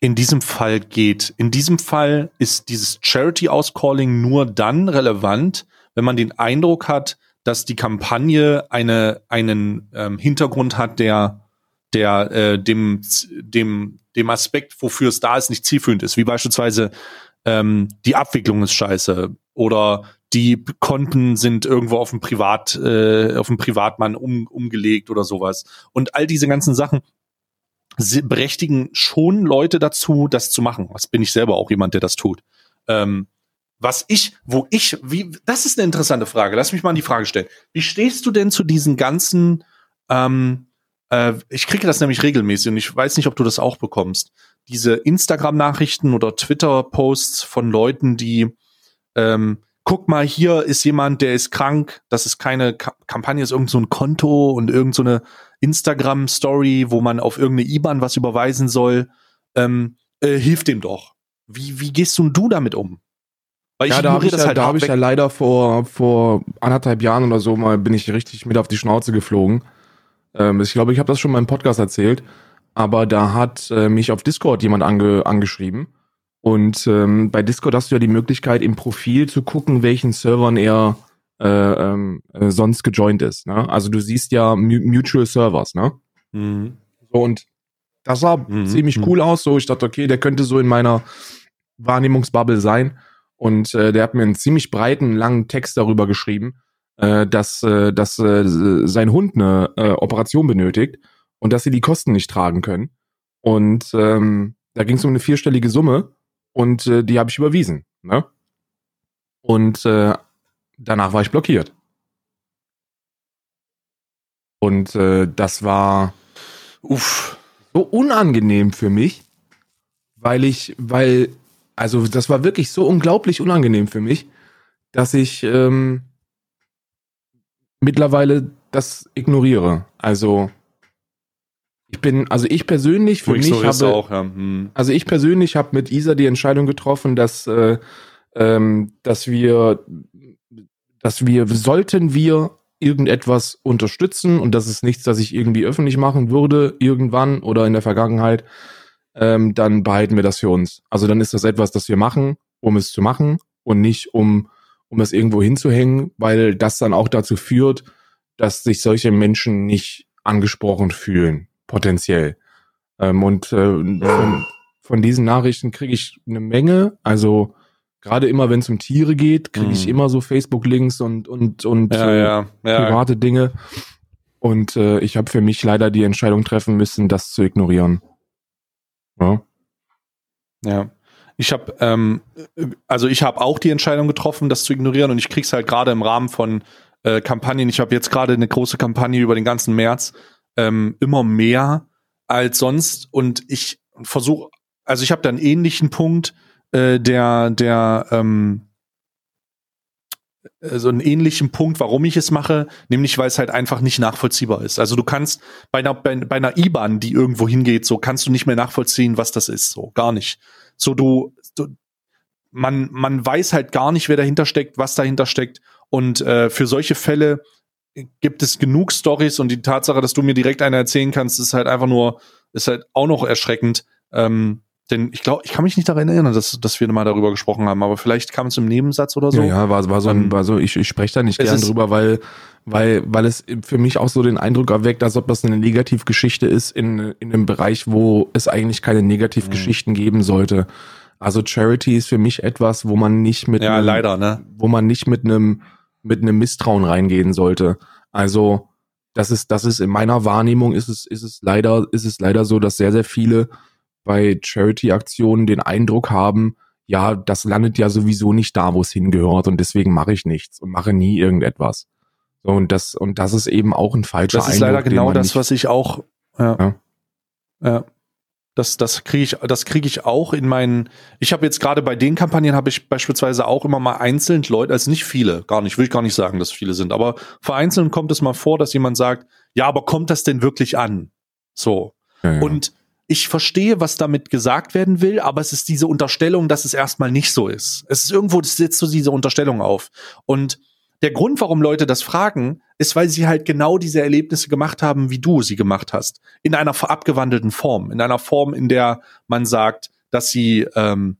in diesem Fall geht. In diesem Fall ist dieses Charity-Auscalling nur dann relevant, wenn man den Eindruck hat, dass die Kampagne eine, einen ähm, Hintergrund hat, der, der äh, dem, dem, dem Aspekt, wofür es da ist, nicht zielführend ist. Wie beispielsweise ähm, die Abwicklung ist scheiße oder die Konten sind irgendwo auf dem Privat, äh, auf dem Privatmann um, umgelegt oder sowas. Und all diese ganzen Sachen berechtigen schon Leute dazu, das zu machen. Was bin ich selber auch jemand, der das tut. Ähm, was ich, wo ich, wie, das ist eine interessante Frage. Lass mich mal die Frage stellen. Wie stehst du denn zu diesen ganzen, ähm, äh, ich kriege das nämlich regelmäßig und ich weiß nicht, ob du das auch bekommst. Diese Instagram-Nachrichten oder Twitter-Posts von Leuten, die ähm, guck mal, hier ist jemand, der ist krank, das ist keine Ka Kampagne, ist irgend so ein Konto und irgend so eine Instagram-Story, wo man auf irgendeine IBAN was überweisen soll, ähm, äh, hilft dem doch. Wie, wie gehst du, du damit um? Weil ja, da habe ich, ja, halt da hab ich ja leider vor, vor anderthalb Jahren oder so mal bin ich richtig mit auf die Schnauze geflogen. Ähm, ich glaube, ich habe das schon mal im Podcast erzählt, aber da hat äh, mich auf Discord jemand ange, angeschrieben und ähm, bei Discord hast du ja die Möglichkeit, im Profil zu gucken, welchen Servern er äh, ähm, äh, sonst gejoint ist. Ne? Also du siehst ja Mutual Servers, ne? Mhm. So, und das sah mhm. ziemlich mhm. cool aus. So, ich dachte, okay, der könnte so in meiner Wahrnehmungsbubble sein. Und äh, der hat mir einen ziemlich breiten, langen Text darüber geschrieben, äh, dass, äh, dass äh, sein Hund eine äh, Operation benötigt und dass sie die Kosten nicht tragen können. Und ähm, da ging es um eine vierstellige Summe und äh, die habe ich überwiesen. Ne? Und äh, danach war ich blockiert. Und äh, das war uff, so unangenehm für mich, weil ich, weil, also das war wirklich so unglaublich unangenehm für mich, dass ich ähm, mittlerweile das ignoriere. Also ich bin, also ich persönlich für mich habe, auch, ja. hm. also ich persönlich habe mit Isa die Entscheidung getroffen, dass, äh, ähm, dass wir, dass wir sollten wir irgendetwas unterstützen und das ist nichts, das ich irgendwie öffentlich machen würde irgendwann oder in der Vergangenheit, ähm, dann behalten wir das für uns. Also dann ist das etwas, das wir machen, um es zu machen und nicht um um es irgendwo hinzuhängen, weil das dann auch dazu führt, dass sich solche Menschen nicht angesprochen fühlen potenziell. Ähm, und äh, von, von diesen Nachrichten kriege ich eine Menge. Also gerade immer, wenn es um Tiere geht, kriege ich mhm. immer so Facebook-Links und und und ja, äh, ja, ja. private Dinge. Und äh, ich habe für mich leider die Entscheidung treffen müssen, das zu ignorieren. Ja. Ja. Ich habe ähm, also ich habe auch die Entscheidung getroffen, das zu ignorieren und ich krieg's halt gerade im Rahmen von äh, Kampagnen. Ich habe jetzt gerade eine große Kampagne über den ganzen März ähm, immer mehr als sonst und ich versuche, also ich habe da einen ähnlichen Punkt, äh, der, der, ähm, so einen ähnlichen Punkt, warum ich es mache, nämlich weil es halt einfach nicht nachvollziehbar ist. Also du kannst bei einer, bei, bei einer IBAN, die irgendwo hingeht, so kannst du nicht mehr nachvollziehen, was das ist, so gar nicht. So du, du man, man weiß halt gar nicht, wer dahinter steckt, was dahinter steckt. Und äh, für solche Fälle gibt es genug Stories und die Tatsache, dass du mir direkt eine erzählen kannst, ist halt einfach nur, ist halt auch noch erschreckend. Ähm, denn ich glaube, ich kann mich nicht daran erinnern, dass, dass wir mal darüber gesprochen haben, aber vielleicht kam es im Nebensatz oder so. Ja, ja war, war so, ein, ähm, war so ich, ich spreche da nicht gern drüber, weil, weil, weil es für mich auch so den Eindruck erweckt, als ob das eine Negativgeschichte ist in, in einem Bereich, wo es eigentlich keine Negativgeschichten mhm. geben sollte. Also Charity ist für mich etwas, wo man nicht mit ja, einem, leider, ne? wo man nicht mit einem mit einem Misstrauen reingehen sollte. Also das ist, das ist in meiner Wahrnehmung ist es, ist es leider, ist es leider so, dass sehr, sehr viele bei Charity-Aktionen den Eindruck haben, ja, das landet ja sowieso nicht da, wo es hingehört und deswegen mache ich nichts und mache nie irgendetwas. So, und das, und das ist eben auch ein falscher Eindruck. Das ist Eindruck, leider genau das, was ich auch, ja. ja. ja. Das, das kriege ich, das kriege ich auch in meinen. Ich habe jetzt gerade bei den Kampagnen habe ich beispielsweise auch immer mal einzeln Leute, also nicht viele, gar nicht, will ich gar nicht sagen, dass viele sind, aber vereinzelt kommt es mal vor, dass jemand sagt, ja, aber kommt das denn wirklich an? So. Ja, ja. Und ich verstehe, was damit gesagt werden will, aber es ist diese Unterstellung, dass es erstmal nicht so ist. Es ist irgendwo, das setzt so diese Unterstellung auf. Und der Grund, warum Leute das fragen, ist, weil sie halt genau diese Erlebnisse gemacht haben, wie du sie gemacht hast. In einer abgewandelten Form. In einer Form, in der man sagt, dass sie ähm,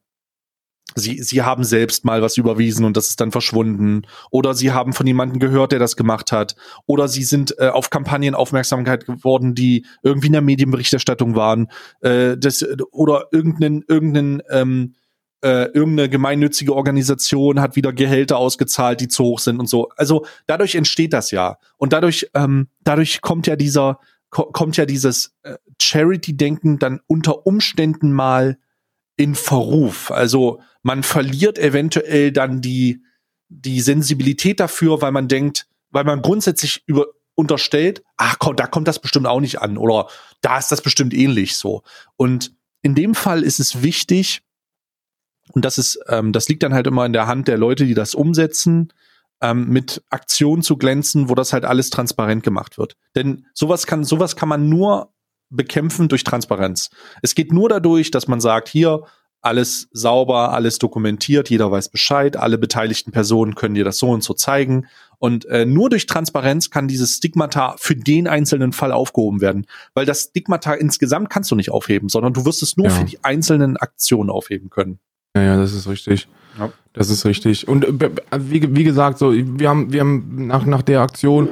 sie, sie haben selbst mal was überwiesen und das ist dann verschwunden. Oder sie haben von jemandem gehört, der das gemacht hat. Oder sie sind äh, auf Kampagnen Aufmerksamkeit geworden, die irgendwie in der Medienberichterstattung waren. Äh, das, oder irgendeinen, irgendeinen, ähm, äh, irgendeine gemeinnützige Organisation hat wieder Gehälter ausgezahlt, die zu hoch sind und so. Also dadurch entsteht das ja. Und dadurch, ähm, dadurch kommt ja dieser, ko kommt ja dieses äh, Charity-Denken dann unter Umständen mal in Verruf. Also man verliert eventuell dann die, die Sensibilität dafür, weil man denkt, weil man grundsätzlich über, unterstellt, ach komm, da kommt das bestimmt auch nicht an oder da ist das bestimmt ähnlich so. Und in dem Fall ist es wichtig, und das ist, ähm, das liegt dann halt immer in der Hand der Leute, die das umsetzen, ähm, mit Aktionen zu glänzen, wo das halt alles transparent gemacht wird. Denn sowas kann, sowas kann man nur bekämpfen durch Transparenz. Es geht nur dadurch, dass man sagt, hier, alles sauber, alles dokumentiert, jeder weiß Bescheid, alle beteiligten Personen können dir das so und so zeigen. Und äh, nur durch Transparenz kann dieses Stigmata für den einzelnen Fall aufgehoben werden. Weil das Stigmata insgesamt kannst du nicht aufheben, sondern du wirst es nur ja. für die einzelnen Aktionen aufheben können. Ja, ja, das ist richtig. Ja. Das ist richtig. Und äh, wie, wie gesagt, so, wir haben, wir haben nach, nach der Aktion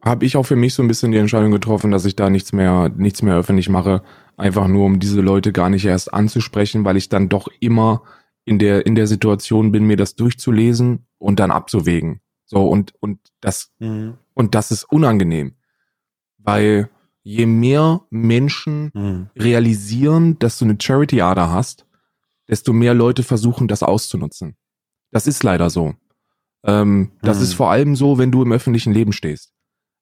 habe ich auch für mich so ein bisschen die Entscheidung getroffen, dass ich da nichts mehr, nichts mehr öffentlich mache. Einfach nur, um diese Leute gar nicht erst anzusprechen, weil ich dann doch immer in der, in der Situation bin, mir das durchzulesen und dann abzuwägen. So, und, und das, mhm. und das ist unangenehm. Weil je mehr Menschen mhm. realisieren, dass du eine Charity-Ader hast, desto mehr Leute versuchen, das auszunutzen. Das ist leider so. Ähm, das mhm. ist vor allem so, wenn du im öffentlichen Leben stehst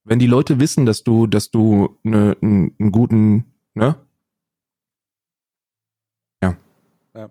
wenn die Leute wissen, dass du, dass du ne, einen guten, ne? Ja. ja.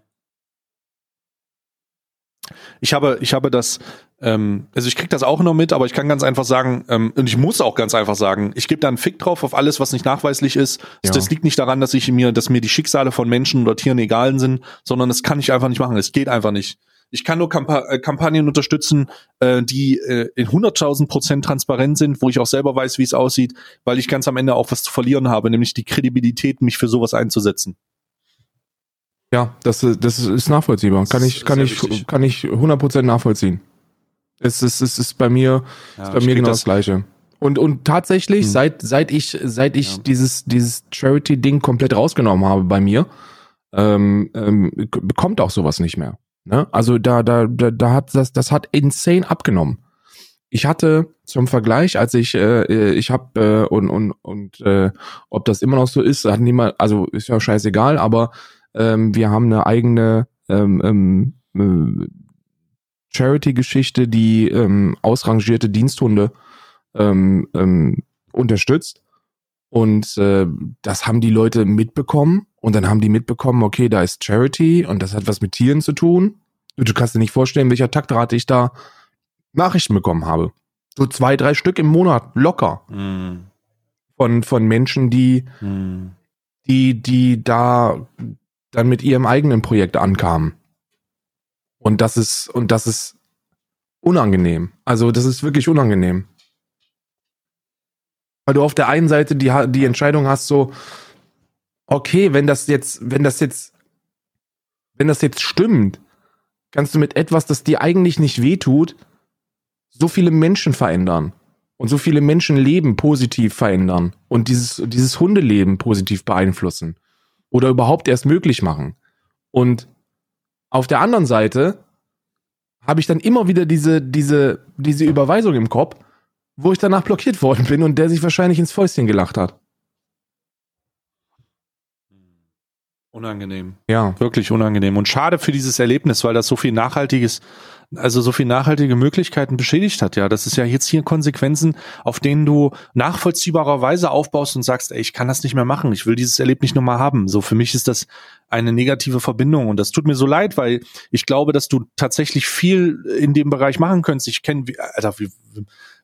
Ich habe, ich habe das, ähm, also ich krieg das auch noch mit, aber ich kann ganz einfach sagen, ähm, und ich muss auch ganz einfach sagen, ich gebe da einen Fick drauf auf alles, was nicht nachweislich ist. Ja. Das liegt nicht daran, dass ich mir, dass mir die Schicksale von Menschen oder Tieren egal sind, sondern das kann ich einfach nicht machen. Es geht einfach nicht. Ich kann nur Kampa äh, Kampagnen unterstützen, äh, die äh, in 100.000 Prozent transparent sind, wo ich auch selber weiß, wie es aussieht, weil ich ganz am Ende auch was zu verlieren habe, nämlich die Kredibilität, mich für sowas einzusetzen. Ja, das, das ist nachvollziehbar. Kann ich, kann ich, wichtig. kann ich 100% nachvollziehen. Es ist, es ist bei mir, ja, ist bei mir genau das, das Gleiche. Und, und tatsächlich, hm. seit, seit ich, seit ich ja. dieses, dieses Charity-Ding komplett rausgenommen habe bei mir, ähm, ähm, bekommt auch sowas nicht mehr. Ne? Also da, da, da, da hat das, das hat insane abgenommen. Ich hatte zum Vergleich, als ich, äh, ich habe äh, und und und äh, ob das immer noch so ist, hat niemand, also ist ja scheißegal, aber ähm, wir haben eine eigene ähm, ähm, äh, Charity-Geschichte, die ähm, ausrangierte Diensthunde ähm, ähm, unterstützt. Und äh, das haben die Leute mitbekommen und dann haben die mitbekommen, okay, da ist Charity und das hat was mit Tieren zu tun. Du kannst dir nicht vorstellen, welcher Taktrate ich da Nachrichten bekommen habe. So zwei, drei Stück im Monat, locker. Mm. Von, von Menschen, die, mm. die, die da dann mit ihrem eigenen Projekt ankamen. Und das ist, und das ist unangenehm. Also, das ist wirklich unangenehm. Weil du auf der einen Seite die, die Entscheidung hast, so, okay, wenn das jetzt, wenn das jetzt, wenn das jetzt stimmt, kannst du mit etwas, das dir eigentlich nicht wehtut, so viele Menschen verändern und so viele Menschenleben positiv verändern und dieses, dieses Hundeleben positiv beeinflussen oder überhaupt erst möglich machen. Und auf der anderen Seite habe ich dann immer wieder diese, diese, diese Überweisung im Kopf, wo ich danach blockiert worden bin und der sich wahrscheinlich ins Fäustchen gelacht hat. Unangenehm. Ja. Wirklich unangenehm. Und schade für dieses Erlebnis, weil das so viel nachhaltiges, also so viel nachhaltige Möglichkeiten beschädigt hat. Ja, das ist ja jetzt hier Konsequenzen, auf denen du nachvollziehbarerweise aufbaust und sagst, ey, ich kann das nicht mehr machen. Ich will dieses Erlebnis nicht nochmal haben. So für mich ist das eine negative Verbindung und das tut mir so leid, weil ich glaube, dass du tatsächlich viel in dem Bereich machen könntest. Ich kenne, Alter, wie,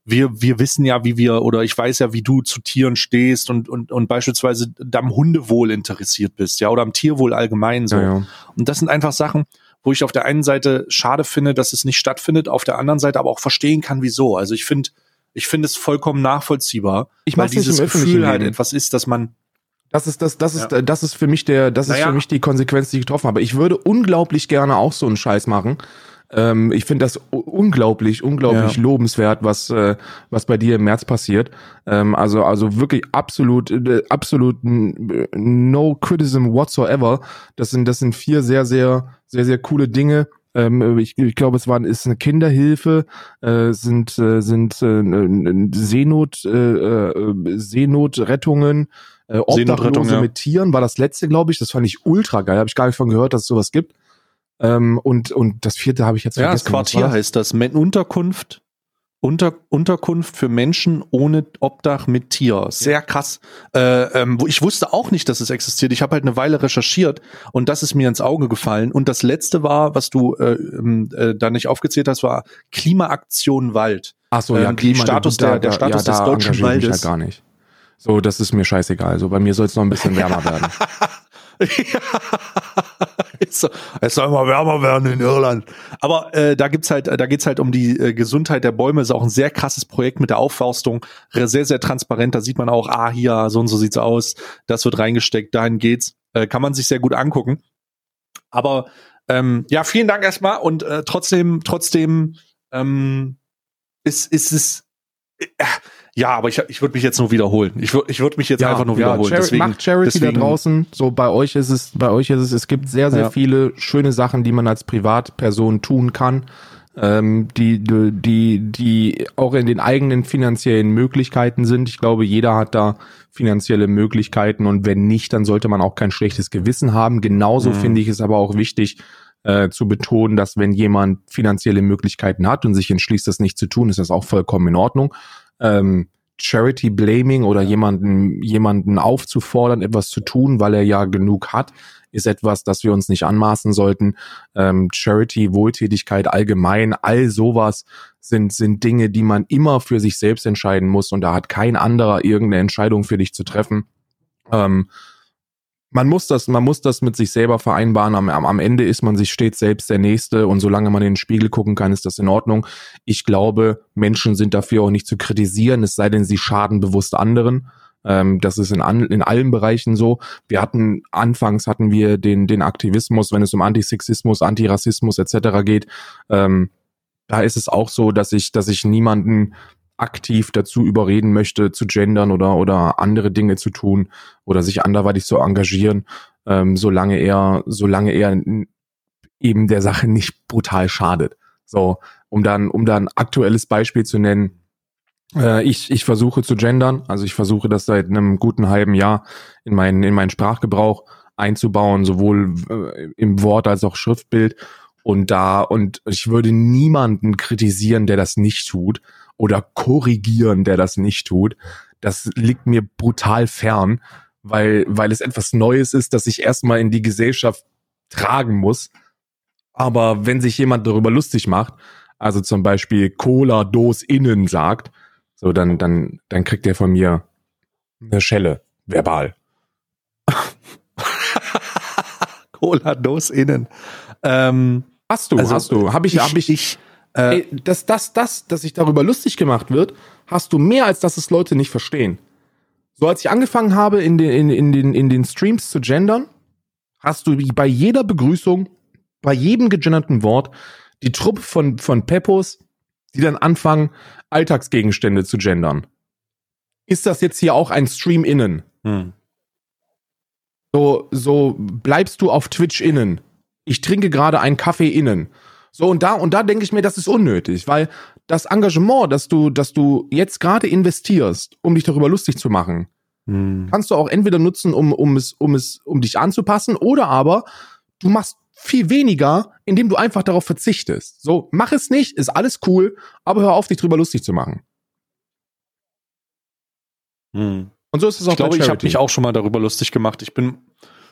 wir, wir wissen ja, wie wir, oder ich weiß ja, wie du zu Tieren stehst und, und, und beispielsweise am Hundewohl interessiert bist, ja, oder am Tierwohl allgemein so. Ja, ja. Und das sind einfach Sachen, wo ich auf der einen Seite schade finde, dass es nicht stattfindet, auf der anderen Seite aber auch verstehen kann, wieso. Also ich finde, ich finde es vollkommen nachvollziehbar, ich weil dieses Gefühl halt etwas ist, dass man Das ist das, das ist, ja. das ist für mich der, das naja. ist für mich die Konsequenz, die ich getroffen habe. Ich würde unglaublich gerne auch so einen Scheiß machen. Ähm, ich finde das unglaublich, unglaublich ja. lobenswert, was, äh, was bei dir im März passiert. Ähm, also, also wirklich absolut, äh, absolut no criticism whatsoever. Das sind, das sind vier sehr, sehr, sehr, sehr coole Dinge. Ähm, ich, ich glaube, es war ist eine Kinderhilfe, äh, sind äh, sind äh, Seenot äh, äh, Seenotrettungen, äh, Obdachlose ja. mit Tieren war das letzte, glaube ich. Das fand ich ultra geil. Habe ich gar nicht von gehört, dass es sowas gibt. Ähm, und und das vierte habe ich jetzt vergessen. Ja, das Quartier heißt das. Unterkunft unter, Unterkunft für Menschen ohne Obdach mit Tier. Sehr krass. Äh, ähm, ich wusste auch nicht, dass es existiert. Ich habe halt eine Weile recherchiert und das ist mir ins Auge gefallen. Und das letzte war, was du äh, ähm, äh, da nicht aufgezählt hast, war Klimaaktion Wald. Ach so, ja, ähm, die Status da, der, der Status ja, des deutschen Waldes. Ich ja gar nicht. So, das ist mir scheißegal. So, bei mir soll es noch ein bisschen wärmer werden. es, soll immer wärmer werden in Irland. Aber äh, da gibt's halt, da geht's halt um die äh, Gesundheit der Bäume. Ist auch ein sehr krasses Projekt mit der Aufforstung, sehr sehr transparent. Da sieht man auch, ah hier so und so sieht's aus. Das wird reingesteckt. Dahin geht's. Äh, kann man sich sehr gut angucken. Aber ähm, ja, vielen Dank erstmal und äh, trotzdem, trotzdem ähm, ist ist es äh, ja, aber ich, ich würde mich jetzt nur wiederholen. Ich würde ich würd mich jetzt ja, einfach nur ja, wiederholen. Chari deswegen, macht Charity deswegen, da draußen. So bei euch ist es, bei euch ist es, es gibt sehr, sehr ja. viele schöne Sachen, die man als Privatperson tun kann, ähm, die, die, die auch in den eigenen finanziellen Möglichkeiten sind. Ich glaube, jeder hat da finanzielle Möglichkeiten und wenn nicht, dann sollte man auch kein schlechtes Gewissen haben. Genauso mhm. finde ich es aber auch wichtig, äh, zu betonen, dass wenn jemand finanzielle Möglichkeiten hat und sich entschließt, das nicht zu tun, ist das auch vollkommen in Ordnung ähm, Charity Blaming oder jemanden, jemanden aufzufordern, etwas zu tun, weil er ja genug hat, ist etwas, das wir uns nicht anmaßen sollten. Ähm, Charity, Wohltätigkeit allgemein, all sowas sind, sind Dinge, die man immer für sich selbst entscheiden muss und da hat kein anderer irgendeine Entscheidung für dich zu treffen. Ähm, man muss das, man muss das mit sich selber vereinbaren. Am, am Ende ist man sich stets selbst der Nächste und solange man in den Spiegel gucken kann, ist das in Ordnung. Ich glaube, Menschen sind dafür auch nicht zu kritisieren, es sei denn, sie schaden bewusst anderen. Ähm, das ist in, an, in allen Bereichen so. Wir hatten, anfangs hatten wir den, den Aktivismus, wenn es um Antisexismus, Antirassismus etc. geht. Ähm, da ist es auch so, dass ich, dass ich niemanden aktiv dazu überreden möchte, zu gendern oder, oder andere Dinge zu tun oder sich anderweitig zu engagieren, ähm, solange er, solange er eben der Sache nicht brutal schadet. So, um dann, um dann aktuelles Beispiel zu nennen, äh, ich, ich versuche zu gendern, also ich versuche das seit einem guten halben Jahr in meinen, in meinen Sprachgebrauch einzubauen, sowohl äh, im Wort als auch Schriftbild. Und da, und ich würde niemanden kritisieren, der das nicht tut oder korrigieren, der das nicht tut. Das liegt mir brutal fern, weil, weil es etwas Neues ist, das ich erstmal in die Gesellschaft tragen muss. Aber wenn sich jemand darüber lustig macht, also zum Beispiel Cola Dos innen sagt, so dann, dann, dann kriegt er von mir eine Schelle, verbal. Cola Dos innen. Ähm, hast du, also, hast du. Hab ich, ich, hab ich, ich äh, Ey, dass das, das, dass sich darüber lustig gemacht wird, hast du mehr, als dass es Leute nicht verstehen. So als ich angefangen habe, in den, in, in, den, in den Streams zu gendern, hast du bei jeder Begrüßung, bei jedem gegenderten Wort, die Truppe von, von Peppos, die dann anfangen, Alltagsgegenstände zu gendern. Ist das jetzt hier auch ein Stream innen? Hm. So, so bleibst du auf Twitch innen. Ich trinke gerade einen Kaffee innen. So, und da, und da denke ich mir, das ist unnötig, weil das Engagement, das du, das du jetzt gerade investierst, um dich darüber lustig zu machen, hm. kannst du auch entweder nutzen, um, um es, um es, um dich anzupassen, oder aber du machst viel weniger, indem du einfach darauf verzichtest. So, mach es nicht, ist alles cool, aber hör auf, dich drüber lustig zu machen. Hm. Und so ist es auch ich glaube, ich habe mich auch schon mal darüber lustig gemacht. Ich bin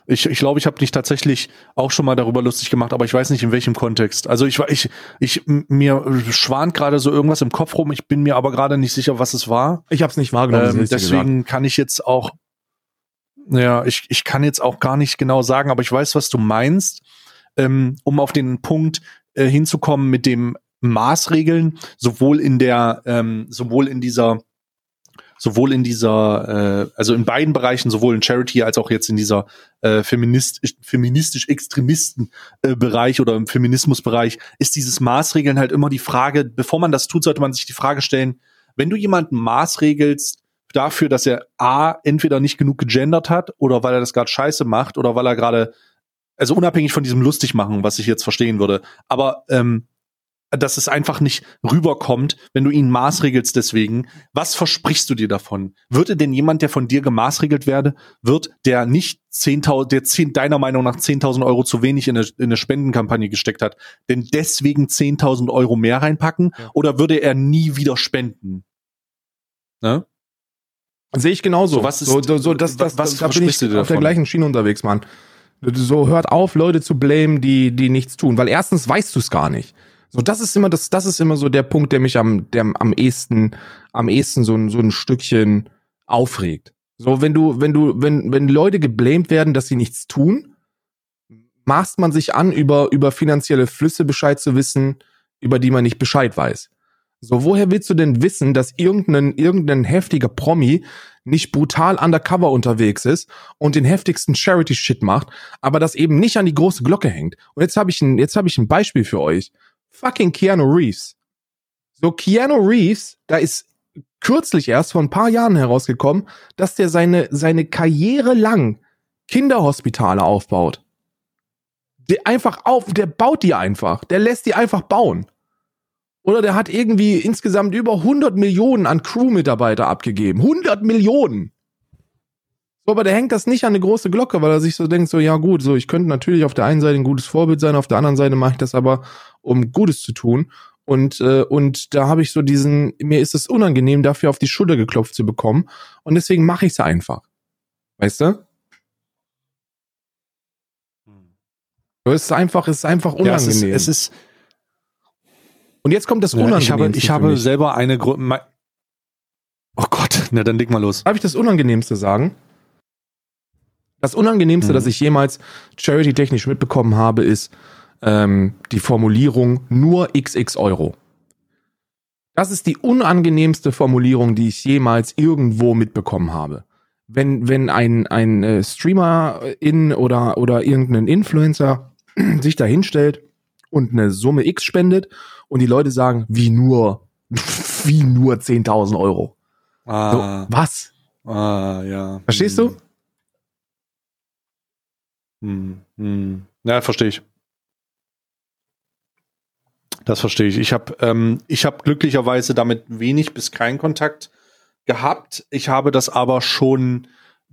ich ich, glaube, ich habe dich tatsächlich auch schon mal darüber lustig gemacht, aber ich weiß nicht in welchem Kontext. Also ich ich ich mir schwant gerade so irgendwas im Kopf rum. Ich bin mir aber gerade nicht sicher, was es war. Ich habe es nicht wahrgenommen. Ähm, deswegen kann ich jetzt auch ja, ich ich kann jetzt auch gar nicht genau sagen, aber ich weiß, was du meinst. Ähm, um auf den Punkt äh, hinzukommen mit dem Maßregeln, sowohl in der ähm, sowohl in dieser sowohl in dieser, äh, also in beiden Bereichen, sowohl in Charity als auch jetzt in dieser äh, feminist, feministisch-extremisten äh, oder im Feminismusbereich, ist dieses Maßregeln halt immer die Frage, bevor man das tut, sollte man sich die Frage stellen, wenn du jemanden maßregelst dafür, dass er A, entweder nicht genug gegendert hat oder weil er das gerade scheiße macht oder weil er gerade, also unabhängig von diesem lustig machen, was ich jetzt verstehen würde, aber ähm, dass es einfach nicht rüberkommt, wenn du ihn maßregelst deswegen. Was versprichst du dir davon? Würde denn jemand, der von dir gemaßregelt werde, wird, der nicht 10.000, der 10, deiner Meinung nach 10.000 Euro zu wenig in eine, in eine Spendenkampagne gesteckt hat, denn deswegen 10.000 Euro mehr reinpacken? Ja. Oder würde er nie wieder spenden? Ne? Sehe ich genauso. So, was ist, so, so, so das, das, was da bin ich auf der gleichen Schiene unterwegs, Mann. So hört auf, Leute zu blamen, die, die nichts tun. Weil erstens weißt du es gar nicht. So, das ist immer das, das ist immer so der Punkt, der mich am, der am ehesten, am ehesten so ein, so ein Stückchen aufregt. So, wenn du, wenn du, wenn, wenn Leute geblamed werden, dass sie nichts tun, maßt man sich an, über, über finanzielle Flüsse Bescheid zu wissen, über die man nicht Bescheid weiß. So, woher willst du denn wissen, dass irgendein, irgendein heftiger Promi nicht brutal undercover unterwegs ist und den heftigsten Charity-Shit macht, aber das eben nicht an die große Glocke hängt? Und jetzt habe ich ein, jetzt habe ich ein Beispiel für euch fucking Keanu Reeves. So, Keanu Reeves, da ist kürzlich erst vor ein paar Jahren herausgekommen, dass der seine, seine Karriere lang Kinderhospitale aufbaut. Der einfach auf, der baut die einfach. Der lässt die einfach bauen. Oder der hat irgendwie insgesamt über 100 Millionen an Crewmitarbeiter abgegeben. 100 Millionen! So, aber der hängt das nicht an eine große Glocke, weil er sich so denkt, so, ja gut, so, ich könnte natürlich auf der einen Seite ein gutes Vorbild sein, auf der anderen Seite mache ich das aber, um Gutes zu tun. Und, äh, und da habe ich so diesen, mir ist es unangenehm, dafür auf die Schulter geklopft zu bekommen. Und deswegen mache ich es einfach. Weißt du? Es ist einfach, es ist einfach unangenehm. Ja, es, ist, es ist und jetzt kommt das. Ja, ich habe, ich habe selber eine Grund. Oh Gott, na dann leg mal los. Darf ich das Unangenehmste sagen? Das Unangenehmste, mhm. das ich jemals charity-technisch mitbekommen habe, ist ähm, die Formulierung nur XX Euro. Das ist die unangenehmste Formulierung, die ich jemals irgendwo mitbekommen habe. Wenn, wenn ein, ein äh, Streamer in oder, oder irgendein Influencer sich da hinstellt und eine Summe X spendet und die Leute sagen, wie nur, wie nur 10.000 Euro. Ah. So, was? Ah, ja. Verstehst du? Hm, hm. Ja, verstehe ich. Das verstehe ich. Ich habe ähm, habe glücklicherweise damit wenig bis keinen Kontakt gehabt. Ich habe das aber schon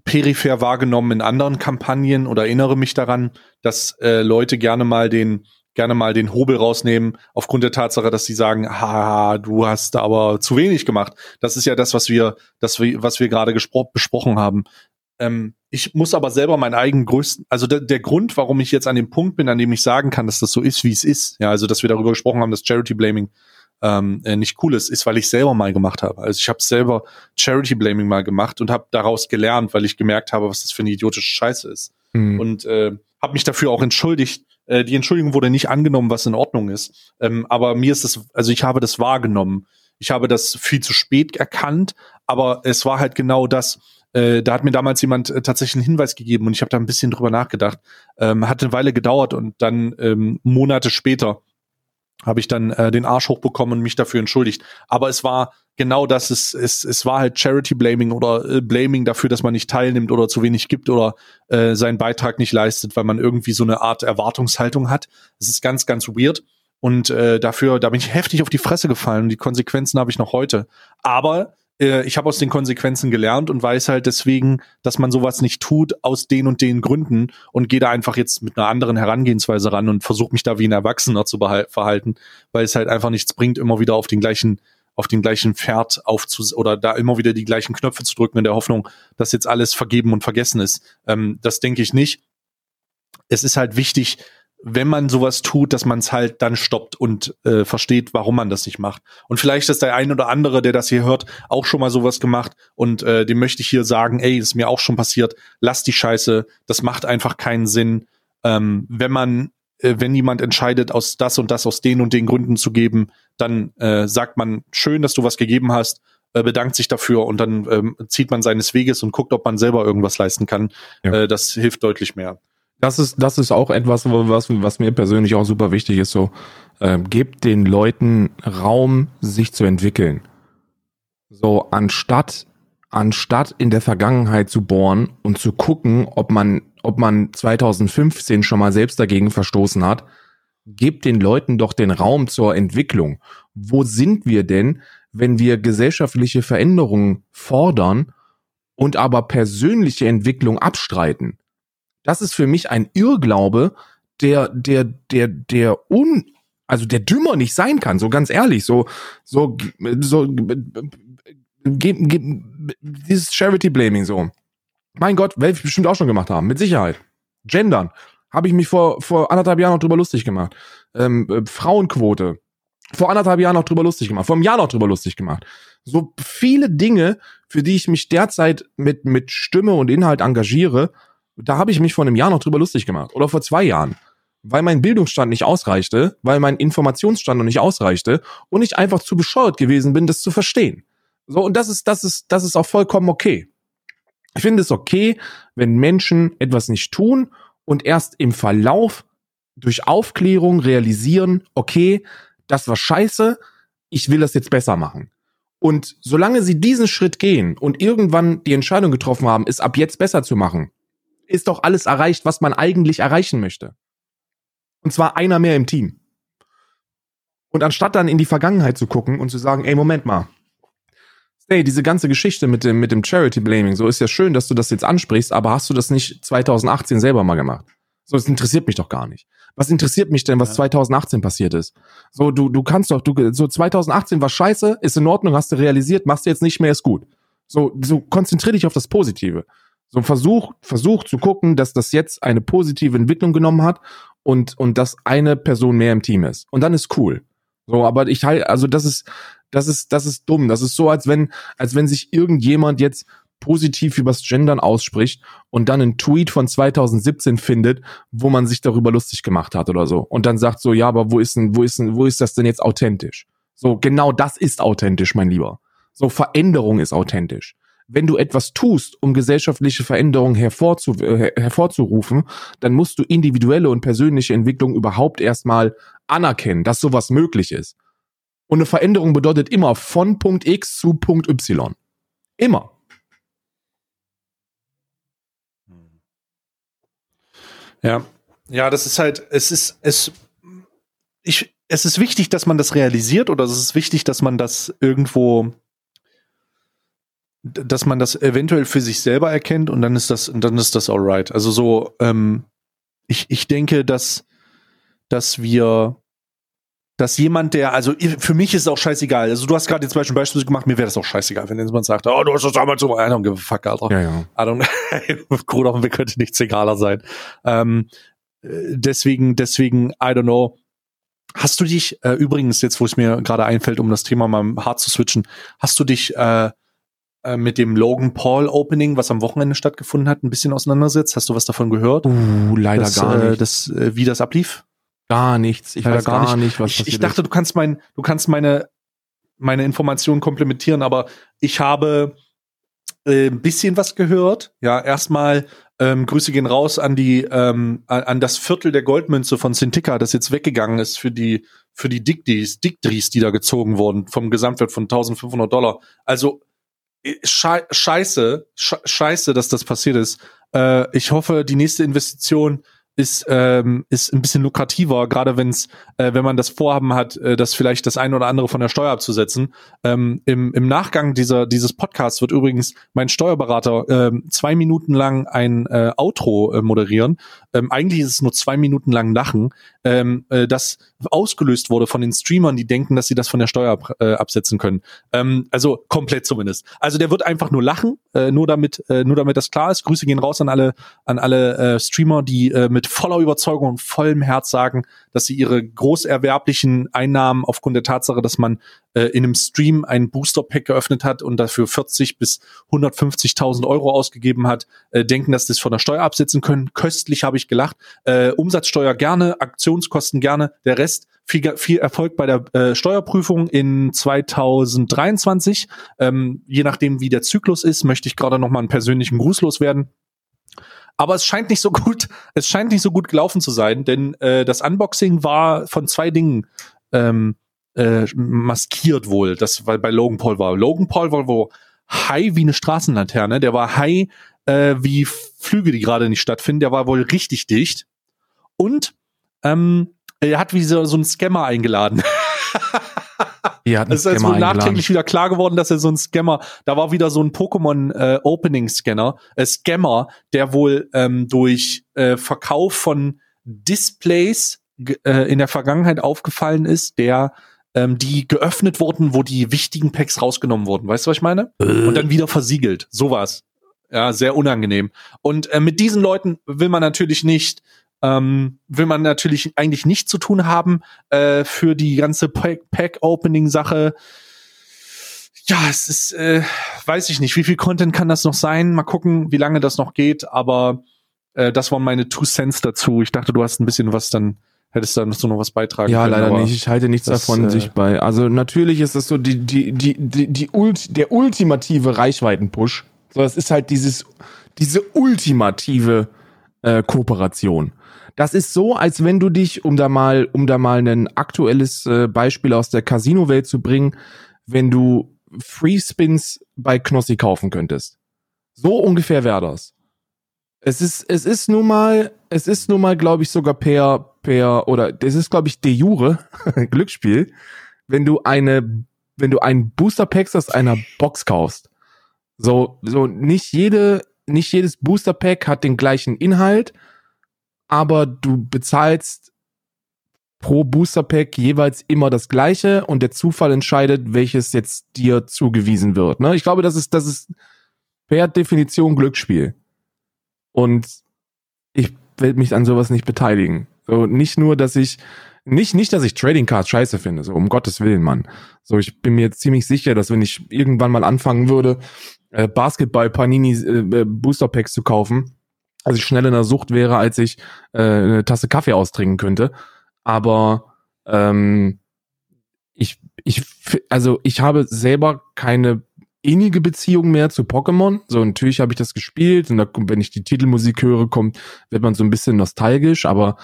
peripher wahrgenommen in anderen Kampagnen oder erinnere mich daran, dass äh, Leute gerne mal den gerne mal den Hobel rausnehmen aufgrund der Tatsache, dass sie sagen, ha, du hast aber zu wenig gemacht. Das ist ja das, was wir, das was wir gerade besprochen haben. Ähm, ich muss aber selber meinen eigenen größten, also der, der Grund, warum ich jetzt an dem Punkt bin, an dem ich sagen kann, dass das so ist, wie es ist, ja, also dass wir darüber gesprochen haben, dass Charity Blaming ähm, äh, nicht cool ist, ist, weil ich selber mal gemacht habe. Also ich habe selber Charity Blaming mal gemacht und habe daraus gelernt, weil ich gemerkt habe, was das für eine idiotische Scheiße ist. Mhm. Und äh, habe mich dafür auch entschuldigt. Äh, die Entschuldigung wurde nicht angenommen, was in Ordnung ist. Ähm, aber mir ist das, also ich habe das wahrgenommen. Ich habe das viel zu spät erkannt, aber es war halt genau das, äh, da hat mir damals jemand äh, tatsächlich einen Hinweis gegeben und ich habe da ein bisschen drüber nachgedacht. Ähm, hat eine Weile gedauert und dann ähm, Monate später habe ich dann äh, den Arsch hochbekommen und mich dafür entschuldigt. Aber es war genau das, es, es, es war halt Charity Blaming oder äh, Blaming dafür, dass man nicht teilnimmt oder zu wenig gibt oder äh, seinen Beitrag nicht leistet, weil man irgendwie so eine Art Erwartungshaltung hat. Es ist ganz, ganz weird. Und äh, dafür, da bin ich heftig auf die Fresse gefallen und die Konsequenzen habe ich noch heute. Aber ich habe aus den Konsequenzen gelernt und weiß halt deswegen, dass man sowas nicht tut aus den und den Gründen und gehe da einfach jetzt mit einer anderen Herangehensweise ran und versuche mich da wie ein Erwachsener zu verhalten, weil es halt einfach nichts bringt, immer wieder auf den gleichen auf den gleichen Pferd aufzu oder da immer wieder die gleichen Knöpfe zu drücken in der Hoffnung, dass jetzt alles vergeben und vergessen ist. Ähm, das denke ich nicht. Es ist halt wichtig, wenn man sowas tut, dass man es halt dann stoppt und äh, versteht, warum man das nicht macht. Und vielleicht ist der ein oder andere, der das hier hört, auch schon mal sowas gemacht und äh, dem möchte ich hier sagen, ey, ist mir auch schon passiert, lass die Scheiße, das macht einfach keinen Sinn. Ähm, wenn man, äh, wenn jemand entscheidet, aus das und das aus den und den Gründen zu geben, dann äh, sagt man, schön, dass du was gegeben hast, äh, bedankt sich dafür und dann ähm, zieht man seines Weges und guckt, ob man selber irgendwas leisten kann. Ja. Äh, das hilft deutlich mehr. Das ist, das ist auch etwas, was, was mir persönlich auch super wichtig ist. So, äh, gebt den Leuten Raum, sich zu entwickeln. So, anstatt, anstatt in der Vergangenheit zu bohren und zu gucken, ob man, ob man 2015 schon mal selbst dagegen verstoßen hat, gebt den Leuten doch den Raum zur Entwicklung. Wo sind wir denn, wenn wir gesellschaftliche Veränderungen fordern und aber persönliche Entwicklung abstreiten? Das ist für mich ein Irrglaube, der, der, der, der un, also der dümmer nicht sein kann, so ganz ehrlich, so, so, so, dieses Charity Blaming so. Mein Gott, werde ich bestimmt auch schon gemacht haben, mit Sicherheit. Gendern. Habe ich mich vor, vor anderthalb Jahren noch drüber lustig gemacht. Ähm, äh, Frauenquote. Vor anderthalb Jahren noch drüber lustig gemacht. Vor einem Jahr noch drüber lustig gemacht. So viele Dinge, für die ich mich derzeit mit, mit Stimme und Inhalt engagiere, da habe ich mich vor einem Jahr noch drüber lustig gemacht. Oder vor zwei Jahren. Weil mein Bildungsstand nicht ausreichte, weil mein Informationsstand noch nicht ausreichte und ich einfach zu bescheuert gewesen bin, das zu verstehen. So, und das ist, das ist, das ist auch vollkommen okay. Ich finde es okay, wenn Menschen etwas nicht tun und erst im Verlauf durch Aufklärung realisieren, okay, das war scheiße, ich will das jetzt besser machen. Und solange sie diesen Schritt gehen und irgendwann die Entscheidung getroffen haben, es ab jetzt besser zu machen, ist doch alles erreicht, was man eigentlich erreichen möchte. Und zwar einer mehr im Team. Und anstatt dann in die Vergangenheit zu gucken und zu sagen, ey, Moment mal, hey, diese ganze Geschichte mit dem, mit dem Charity Blaming, so ist ja schön, dass du das jetzt ansprichst, aber hast du das nicht 2018 selber mal gemacht? So, das interessiert mich doch gar nicht. Was interessiert mich denn, was ja. 2018 passiert ist? So, du, du kannst doch, du, so 2018 war scheiße, ist in Ordnung, hast du realisiert, machst du jetzt nicht mehr, ist gut. So, so konzentrier dich auf das Positive. So versuch, versuch zu gucken, dass das jetzt eine positive Entwicklung genommen hat und, und dass eine Person mehr im Team ist. Und dann ist cool. So, aber ich halt, also das ist, das ist, das ist dumm. Das ist so, als wenn, als wenn sich irgendjemand jetzt positiv übers Gendern ausspricht und dann einen Tweet von 2017 findet, wo man sich darüber lustig gemacht hat oder so. Und dann sagt so, ja, aber wo ist denn, wo ist denn, wo ist das denn jetzt authentisch? So, genau das ist authentisch, mein Lieber. So, Veränderung ist authentisch wenn du etwas tust, um gesellschaftliche Veränderungen hervorzu äh, hervorzurufen, dann musst du individuelle und persönliche Entwicklung überhaupt erstmal anerkennen, dass sowas möglich ist. Und eine Veränderung bedeutet immer von Punkt X zu Punkt Y. Immer. Ja, ja, das ist halt, es ist, es, ich, es ist wichtig, dass man das realisiert oder es ist wichtig, dass man das irgendwo dass man das eventuell für sich selber erkennt und dann ist das, dann ist das alright. Also so, ähm, ich, ich denke, dass, dass wir, dass jemand, der, also für mich ist es auch scheißegal. Also du hast gerade jetzt zum Beispiel ein Beispiel gemacht, mir wäre das auch scheißegal, wenn jemand sagt, oh, du hast das damals so, I don't give a fuck, Alter. Ja, ja. I don't, wir könnte nichts egaler sein. Ähm, deswegen, deswegen, I don't know. Hast du dich, äh, übrigens, jetzt wo es mir gerade einfällt, um das Thema mal hart zu switchen, hast du dich äh, äh, mit dem Logan Paul Opening, was am Wochenende stattgefunden hat, ein bisschen auseinandersetzt. Hast du was davon gehört? Uh, leider das, gar äh, nicht. Das, äh, wie das ablief? Gar nichts. Ich leider weiß gar, gar nicht, was ich, ich dachte, ist. du kannst mein, du kannst meine meine Informationen komplementieren, aber ich habe ein bisschen was gehört. Ja, erstmal ähm, Grüße gehen raus an die ähm, an, das Viertel der Goldmünze von Cintiqa, das jetzt weggegangen ist für die für die Dickdries, Dickdries, die da gezogen wurden vom Gesamtwert von 1500 Dollar. Also scheiße, scheiße, dass das passiert ist. Äh, ich hoffe, die nächste Investition ist ähm, ist ein bisschen lukrativer, gerade wenn's, äh, wenn man das Vorhaben hat, äh, das vielleicht das eine oder andere von der Steuer abzusetzen. Ähm, im, Im Nachgang dieser dieses Podcasts wird übrigens mein Steuerberater ähm, zwei Minuten lang ein äh, Outro äh, moderieren. Ähm, eigentlich ist es nur zwei Minuten lang Lachen, ähm, äh, das ausgelöst wurde von den Streamern, die denken, dass sie das von der Steuer ab, äh, absetzen können. Ähm, also komplett zumindest. Also der wird einfach nur lachen, äh, nur damit äh, nur damit das klar ist. Grüße gehen raus an alle an alle äh, Streamer, die äh, mit voller Überzeugung und vollem Herz sagen, dass sie ihre großerwerblichen Einnahmen aufgrund der Tatsache, dass man äh, in einem Stream ein Booster Pack geöffnet hat und dafür 40 bis 150.000 Euro ausgegeben hat, äh, denken, dass das von der Steuer absetzen können. Köstlich habe ich gelacht. Äh, Umsatzsteuer gerne, Aktionskosten gerne. Der Rest viel, viel Erfolg bei der äh, Steuerprüfung in 2023. Ähm, je nachdem, wie der Zyklus ist, möchte ich gerade noch mal einen persönlichen Gruß loswerden. Aber es scheint nicht so gut, es scheint nicht so gut gelaufen zu sein, denn äh, das Unboxing war von zwei Dingen ähm, äh, maskiert wohl. Das weil bei Logan Paul war. Logan Paul war wo high wie eine Straßenlaterne. Der war high äh, wie Flüge, die gerade nicht stattfinden. Der war wohl richtig dicht. Und ähm, er hat wie so, so einen Scammer eingeladen. Er hat einen es ist wohl nachträglich wieder klar geworden, dass er so ein Scammer, da war wieder so ein Pokémon äh, Opening Scanner, äh, Scammer, der wohl ähm, durch äh, Verkauf von Displays äh, in der Vergangenheit aufgefallen ist, der ähm, die geöffnet wurden, wo die wichtigen Packs rausgenommen wurden. Weißt du, was ich meine? Äh. Und dann wieder versiegelt. Sowas. Ja, sehr unangenehm. Und äh, mit diesen Leuten will man natürlich nicht ähm, will man natürlich eigentlich nicht zu tun haben äh, für die ganze Pack-Opening-Sache. Ja, es ist, äh, weiß ich nicht, wie viel Content kann das noch sein? Mal gucken, wie lange das noch geht, aber äh, das waren meine Two Cents dazu. Ich dachte, du hast ein bisschen was dann hättest du da noch was beitragen ja, können. Ja, leider nicht. Ich halte nichts das, davon, äh, sich bei. Also natürlich ist das so die die die die, die Ult, der ultimative Reichweiten-Push. So, das ist halt dieses diese ultimative äh, Kooperation. Das ist so, als wenn du dich, um da mal, um da mal ein aktuelles äh, Beispiel aus der Casino-Welt zu bringen, wenn du Free Spins bei Knossi kaufen könntest. So ungefähr wäre das. Es ist, es ist nun mal, es ist nun mal, glaube ich, sogar per, per, oder das ist, glaube ich, de jure Glücksspiel, wenn du eine, wenn du einen Booster Pack aus einer Box kaufst. So, so nicht jede, nicht jedes Booster Pack hat den gleichen Inhalt, aber du bezahlst pro Booster Pack jeweils immer das gleiche und der Zufall entscheidet, welches jetzt dir zugewiesen wird. Ne? Ich glaube, das ist, das ist per Definition Glücksspiel. Und ich werde mich an sowas nicht beteiligen. So, nicht nur, dass ich, nicht, nicht, dass ich Trading Cards scheiße finde, so um Gottes Willen, Mann. So, ich bin mir ziemlich sicher, dass wenn ich irgendwann mal anfangen würde, äh, Basketball Panini äh, Booster Packs zu kaufen, also ich schnell in der Sucht wäre, als ich äh, eine Tasse Kaffee austrinken könnte. Aber ähm, ich, ich, also ich habe selber keine innige Beziehung mehr zu Pokémon. So, natürlich habe ich das gespielt und da, wenn ich die Titelmusik höre, kommt, wird man so ein bisschen nostalgisch, aber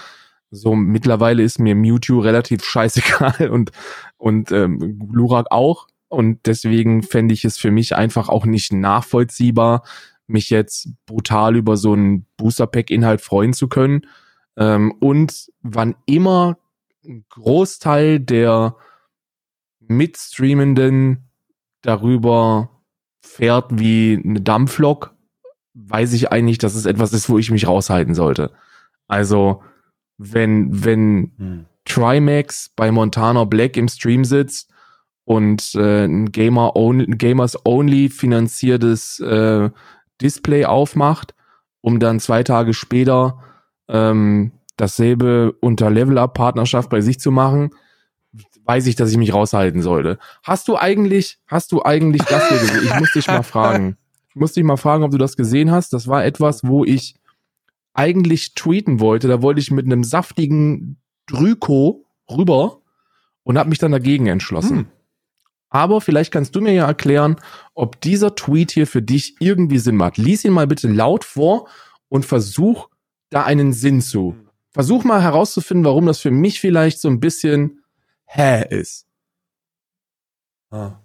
so mittlerweile ist mir Mewtwo relativ scheißegal und, und ähm, Glurak auch. Und deswegen fände ich es für mich einfach auch nicht nachvollziehbar, mich jetzt brutal über so einen Booster-Pack-Inhalt freuen zu können. Ähm, und wann immer ein Großteil der Mitstreamenden darüber fährt wie eine Dampflok, weiß ich eigentlich, dass es etwas ist, wo ich mich raushalten sollte. Also, wenn, wenn hm. Trimax bei Montana Black im Stream sitzt und äh, ein Gamer -only, Gamers Only finanziertes äh, Display aufmacht, um dann zwei Tage später ähm, dasselbe unter Level-Up-Partnerschaft bei sich zu machen, weiß ich, dass ich mich raushalten sollte. Hast du eigentlich, hast du eigentlich das hier gesehen? Ich muss dich mal fragen. Ich muss dich mal fragen, ob du das gesehen hast. Das war etwas, wo ich eigentlich tweeten wollte. Da wollte ich mit einem saftigen Drüko rüber und habe mich dann dagegen entschlossen. Hm. Aber vielleicht kannst du mir ja erklären, ob dieser Tweet hier für dich irgendwie Sinn macht. Lies ihn mal bitte laut vor und versuch da einen Sinn zu. Versuch mal herauszufinden, warum das für mich vielleicht so ein bisschen hä ist. Ah.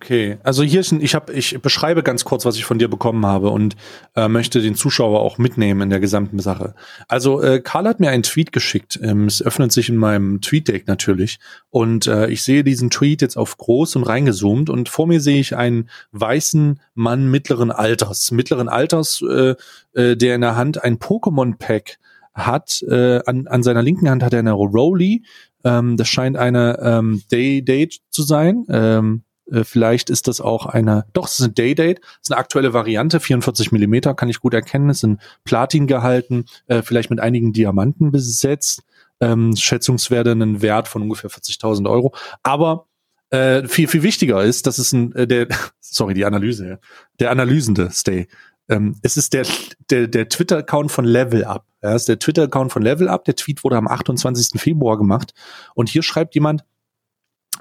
Okay, also hier ist ein, ich habe, ich beschreibe ganz kurz, was ich von dir bekommen habe und äh, möchte den Zuschauer auch mitnehmen in der gesamten Sache. Also äh, Karl hat mir einen Tweet geschickt. Ähm, es öffnet sich in meinem Tweet-Deck natürlich und äh, ich sehe diesen Tweet jetzt auf groß und reingezoomt und vor mir sehe ich einen weißen Mann mittleren Alters, mittleren Alters, äh, äh, der in der Hand ein Pokémon-Pack hat. Äh, an, an seiner linken Hand hat er eine Rolly. Ähm, das scheint eine ähm, Day Date zu sein. Ähm, Äh, vielleicht ist das auch eine, doch, es ist ein Day-Date, es ist eine aktuelle Variante, 44 Millimeter, kann ich gut erkennen, es sind Platin gehalten, äh, vielleicht mit einigen Diamanten besetzt, ähm, Schätzungswerte einen Wert von ungefähr 40.000 Euro, aber äh, viel, viel wichtiger ist, dass es ein, äh, der, sorry, die Analyse, der analysende Stay. Ähm, es ist der, der, der Twitter-Account von Level Up. Ja, ist der Twitter-Account von Level Up. Der Tweet wurde am 28. Februar gemacht. Und hier schreibt jemand,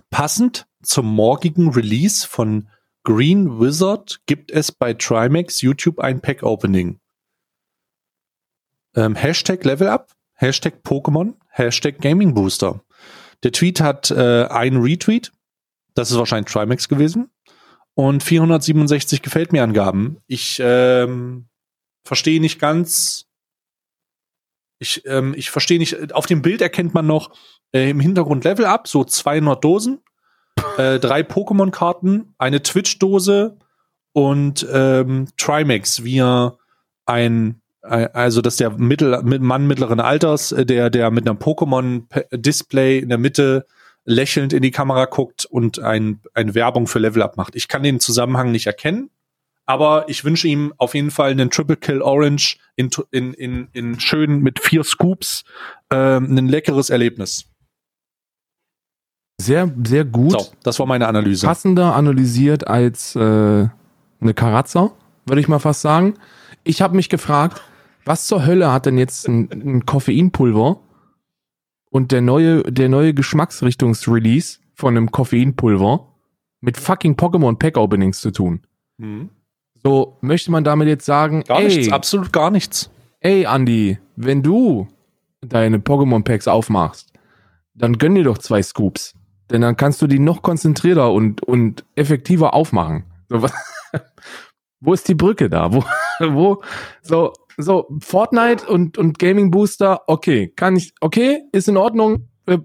passend zum morgigen Release von Green Wizard gibt es bei Trimax YouTube ein Pack-Opening. Ähm, Hashtag Level Up, Hashtag Pokémon, Hashtag Gaming Booster. Der Tweet hat äh, einen Retweet, das ist wahrscheinlich Trimax gewesen, und 467 gefällt mir Angaben. Ich ähm, verstehe nicht ganz. Ich, ähm, ich verstehe nicht. Auf dem Bild erkennt man noch äh, im Hintergrund Level Up, so 200 Dosen, äh, drei Pokémon-Karten, eine Twitch-Dose und ähm, Trimax, er ein also dass der Mittel, Mann mittleren Alters, äh, der, der mit einem Pokémon-Display in der Mitte lächelnd in die Kamera guckt und ein, eine Werbung für Level Up macht. Ich kann den Zusammenhang nicht erkennen, aber ich wünsche ihm auf jeden Fall einen Triple Kill Orange in, in, in, in schön mit vier Scoops, äh, ein leckeres Erlebnis. Sehr, sehr gut. So, das war meine Analyse. Passender analysiert als äh, eine Karazza, würde ich mal fast sagen. Ich habe mich gefragt, was zur Hölle hat denn jetzt ein, ein Koffeinpulver und der neue, der neue Geschmacksrichtungsrelease von einem Koffeinpulver mit fucking Pokémon Pack Openings zu tun. Mhm. So, möchte man damit jetzt sagen, gar ey, nichts, absolut gar nichts. Ey, Andy, wenn du deine Pokémon Packs aufmachst, dann gönn dir doch zwei Scoops. Denn dann kannst du die noch konzentrierter und, und effektiver aufmachen. So, was, wo ist die Brücke da? Wo, wo, so, so, Fortnite und, und Gaming Booster, okay, kann ich, okay, ist in Ordnung, äh,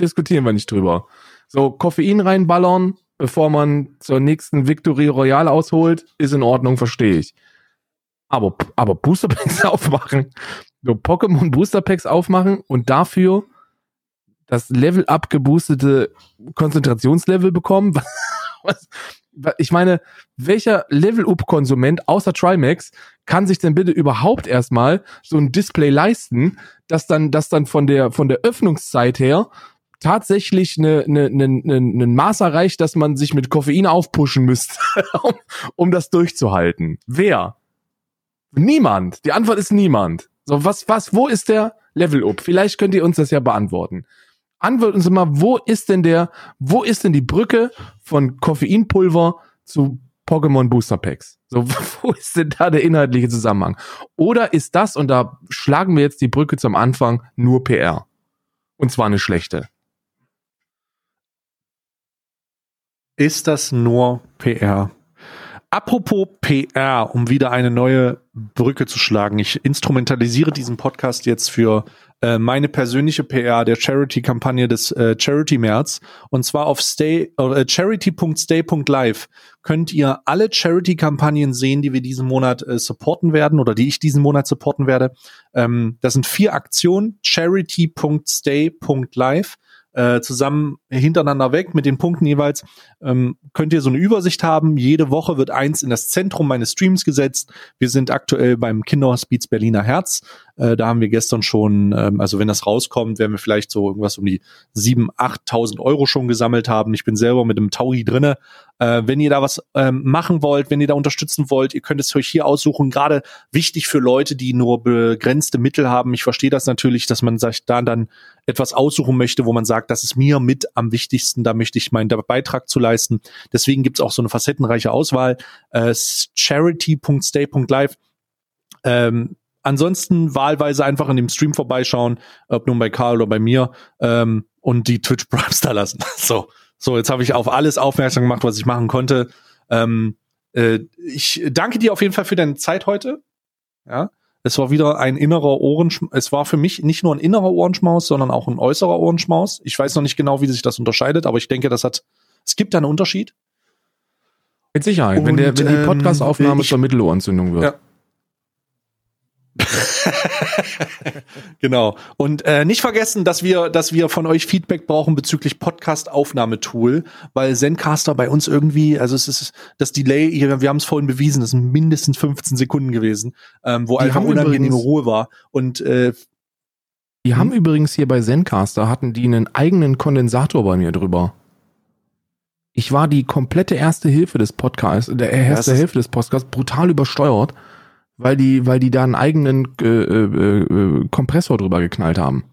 diskutieren wir nicht drüber. So, Koffein reinballern, bevor man zur nächsten Victory Royale ausholt, ist in Ordnung, verstehe ich. Aber, aber Booster Packs aufmachen, so Pokémon Booster Packs aufmachen und dafür das Level up geboostete Konzentrationslevel bekommen. Was, ich meine, welcher Level-Up-Konsument außer Trimax kann sich denn bitte überhaupt erstmal so ein Display leisten, das dann, das dann von der, von der Öffnungszeit her tatsächlich eine, eine, eine, eine, ein Maß erreicht, dass man sich mit Koffein aufpushen müsste, um, um das durchzuhalten. Wer? Niemand. Die Antwort ist niemand. So, was, was, wo ist der Level-Up? Vielleicht könnt ihr uns das ja beantworten. Antworten Sie mal, wo ist denn der, wo ist denn die Brücke von Koffeinpulver zu Pokémon Booster Packs? So, wo ist denn da der inhaltliche Zusammenhang? Oder ist das, und da schlagen wir jetzt die Brücke zum Anfang, nur PR? Und zwar eine schlechte. Ist das nur PR? Apropos PR, um wieder eine neue Brücke zu schlagen. Ich instrumentalisiere diesen Podcast jetzt für äh, meine persönliche PR der Charity-Kampagne des äh, Charity März. Und zwar auf stay, äh, charity.stay.live könnt ihr alle Charity-Kampagnen sehen, die wir diesen Monat äh, supporten werden oder die ich diesen Monat supporten werde. Ähm, das sind vier Aktionen. charity.stay.live äh, zusammen hintereinander weg mit den Punkten jeweils, ähm, könnt ihr so eine Übersicht haben. Jede Woche wird eins in das Zentrum meines Streams gesetzt. Wir sind aktuell beim Kinderhospiz Berliner Herz. Äh, da haben wir gestern schon, ähm, also wenn das rauskommt, werden wir vielleicht so irgendwas um die 7.000, 8.000 Euro schon gesammelt haben. Ich bin selber mit dem Taui drinne. Äh, wenn ihr da was ähm, machen wollt, wenn ihr da unterstützen wollt, ihr könnt es euch hier aussuchen. Gerade wichtig für Leute, die nur begrenzte Mittel haben. Ich verstehe das natürlich, dass man sich da dann etwas aussuchen möchte, wo man sagt, das ist mir mit am wichtigsten, da möchte ich meinen Beitrag zu leisten. Deswegen gibt's auch so eine facettenreiche Auswahl. Äh, charity.stay.live ähm, ansonsten wahlweise einfach in dem Stream vorbeischauen, ob nun bei Karl oder bei mir, ähm, und die Twitch Primes da lassen. So, so jetzt habe ich auf alles aufmerksam gemacht, was ich machen konnte. Ähm, äh, ich danke dir auf jeden Fall für deine Zeit heute. Ja, es war wieder ein innerer Ohrenschmaus. Es war für mich nicht nur ein innerer Ohrenschmaus, sondern auch ein äußerer Ohrenschmaus. Ich weiß noch nicht genau, wie sich das unterscheidet, aber ich denke, das hat, es gibt da einen Unterschied. Mit Sicherheit, Und, wenn, der, wenn die ähm, Podcast-Aufnahme ähm, zur Mittelohrentzündung wird. Ja. genau. Und äh, nicht vergessen, dass wir, dass wir von euch Feedback brauchen bezüglich Podcast-Aufnahmetool, weil Zencaster bei uns irgendwie, also es ist das Delay, wir haben es vorhin bewiesen, das sind mindestens 15 Sekunden gewesen, ähm, wo die einfach unangenehme Ruhe war. Und äh, die haben hm? übrigens hier bei Zencaster hatten die einen eigenen Kondensator bei mir drüber. Ich war die komplette erste Hilfe des Podcasts, der erste Hälfte des Podcasts brutal übersteuert weil die, weil die da einen eigenen äh, äh, äh, Kompressor drüber geknallt haben.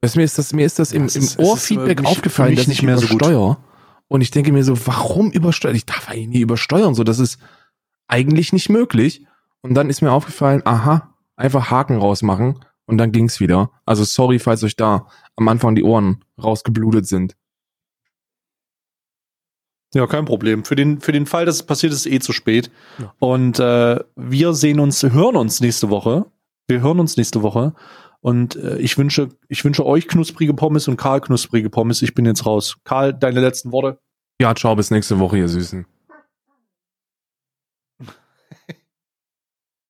Das, mir ist das, mir ist das im, im Ohrfeedback aufgefallen, dass ich mehr übersteuere. So und ich denke mir so, warum übersteuern? Ich darf eigentlich nie übersteuern, so das ist eigentlich nicht möglich. Und dann ist mir aufgefallen, aha, einfach Haken rausmachen und dann ging's wieder. Also sorry, falls euch da am Anfang die Ohren rausgeblutet sind. Ja, kein Problem. Für den, für den Fall, dass es passiert, ist es eh zu spät. Ja. Und äh, wir sehen uns, hören uns nächste Woche. Wir hören uns nächste Woche. Und äh, ich wünsche, ich wünsche euch knusprige Pommes und Karl knusprige Pommes. Ich bin jetzt raus. Karl, deine letzten Worte. Ja, ciao, bis nächste Woche, ihr Süßen.